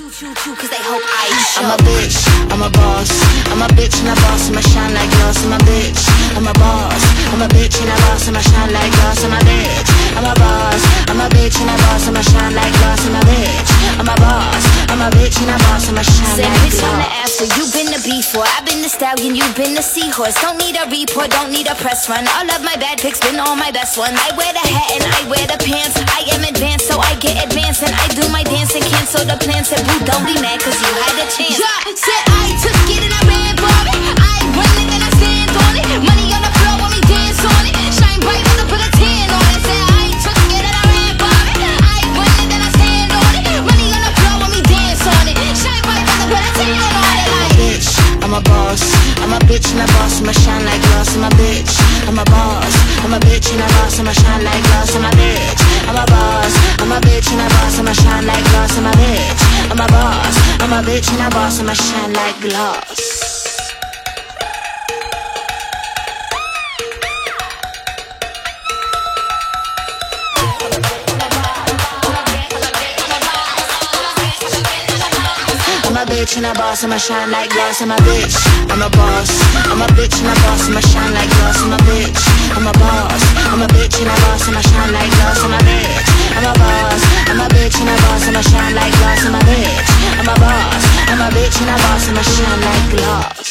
I'm a bitch, I'm a boss. I'm a bitch and a boss, I'ma shine like glass. I'm a bitch, I'm a boss. I'm a bitch and a boss, I'ma shine like glass. I'm a bitch, I'm a boss. I'm a bitch and a boss, I'ma shine like glass. I'm a bitch, I'm a boss. I'm a bitch and a boss, I'ma shine Say like bitch on the glass. after, you been the before. I've been the stallion, you've been the seahorse. Don't need a report, don't need a press run. All of my bad pics been all my best ones. I wear the hat and I wear the pants. I am advanced, so I get advanced and I do my dance and cancel the plans. Said boo, don't be mad, cause you had a chance. Yeah, said I took it and I ran for it. I run it and I stand on it. Money on the floor when we dance on it. Shine bright on it, put a tan on it. Said I took it and I ran for it. I run it and I stand on it. Money on the floor when we dance on it. Shine bright on it, put a tan on it. Like, bitch, I'm a boss. I'm a bitch and a boss, I'ma shine like glass. I'm a bitch, I'm a boss. I'm a bitch and a boss, I'ma shine like glass. I'm a bitch, I'm a boss. I'm a bitch and a boss, I'ma shine like glass. I'm a bitch, I'm a boss. I'm a bitch and a boss, I'ma shine like glass. A bitch and a boss, I'ma shine like glass. I'm a bitch, I'm a boss. I'm a bitch and a boss, I'ma shine like glass. I'm a bitch, I'm a boss. I'm a bitch and a boss, I'ma shine like glass. I'm a bitch, I'm a boss. I'm a bitch and a boss, I'ma shine like glass. I'm a bitch, I'm a boss. I'm a bitch and a boss, I'ma shine like glass.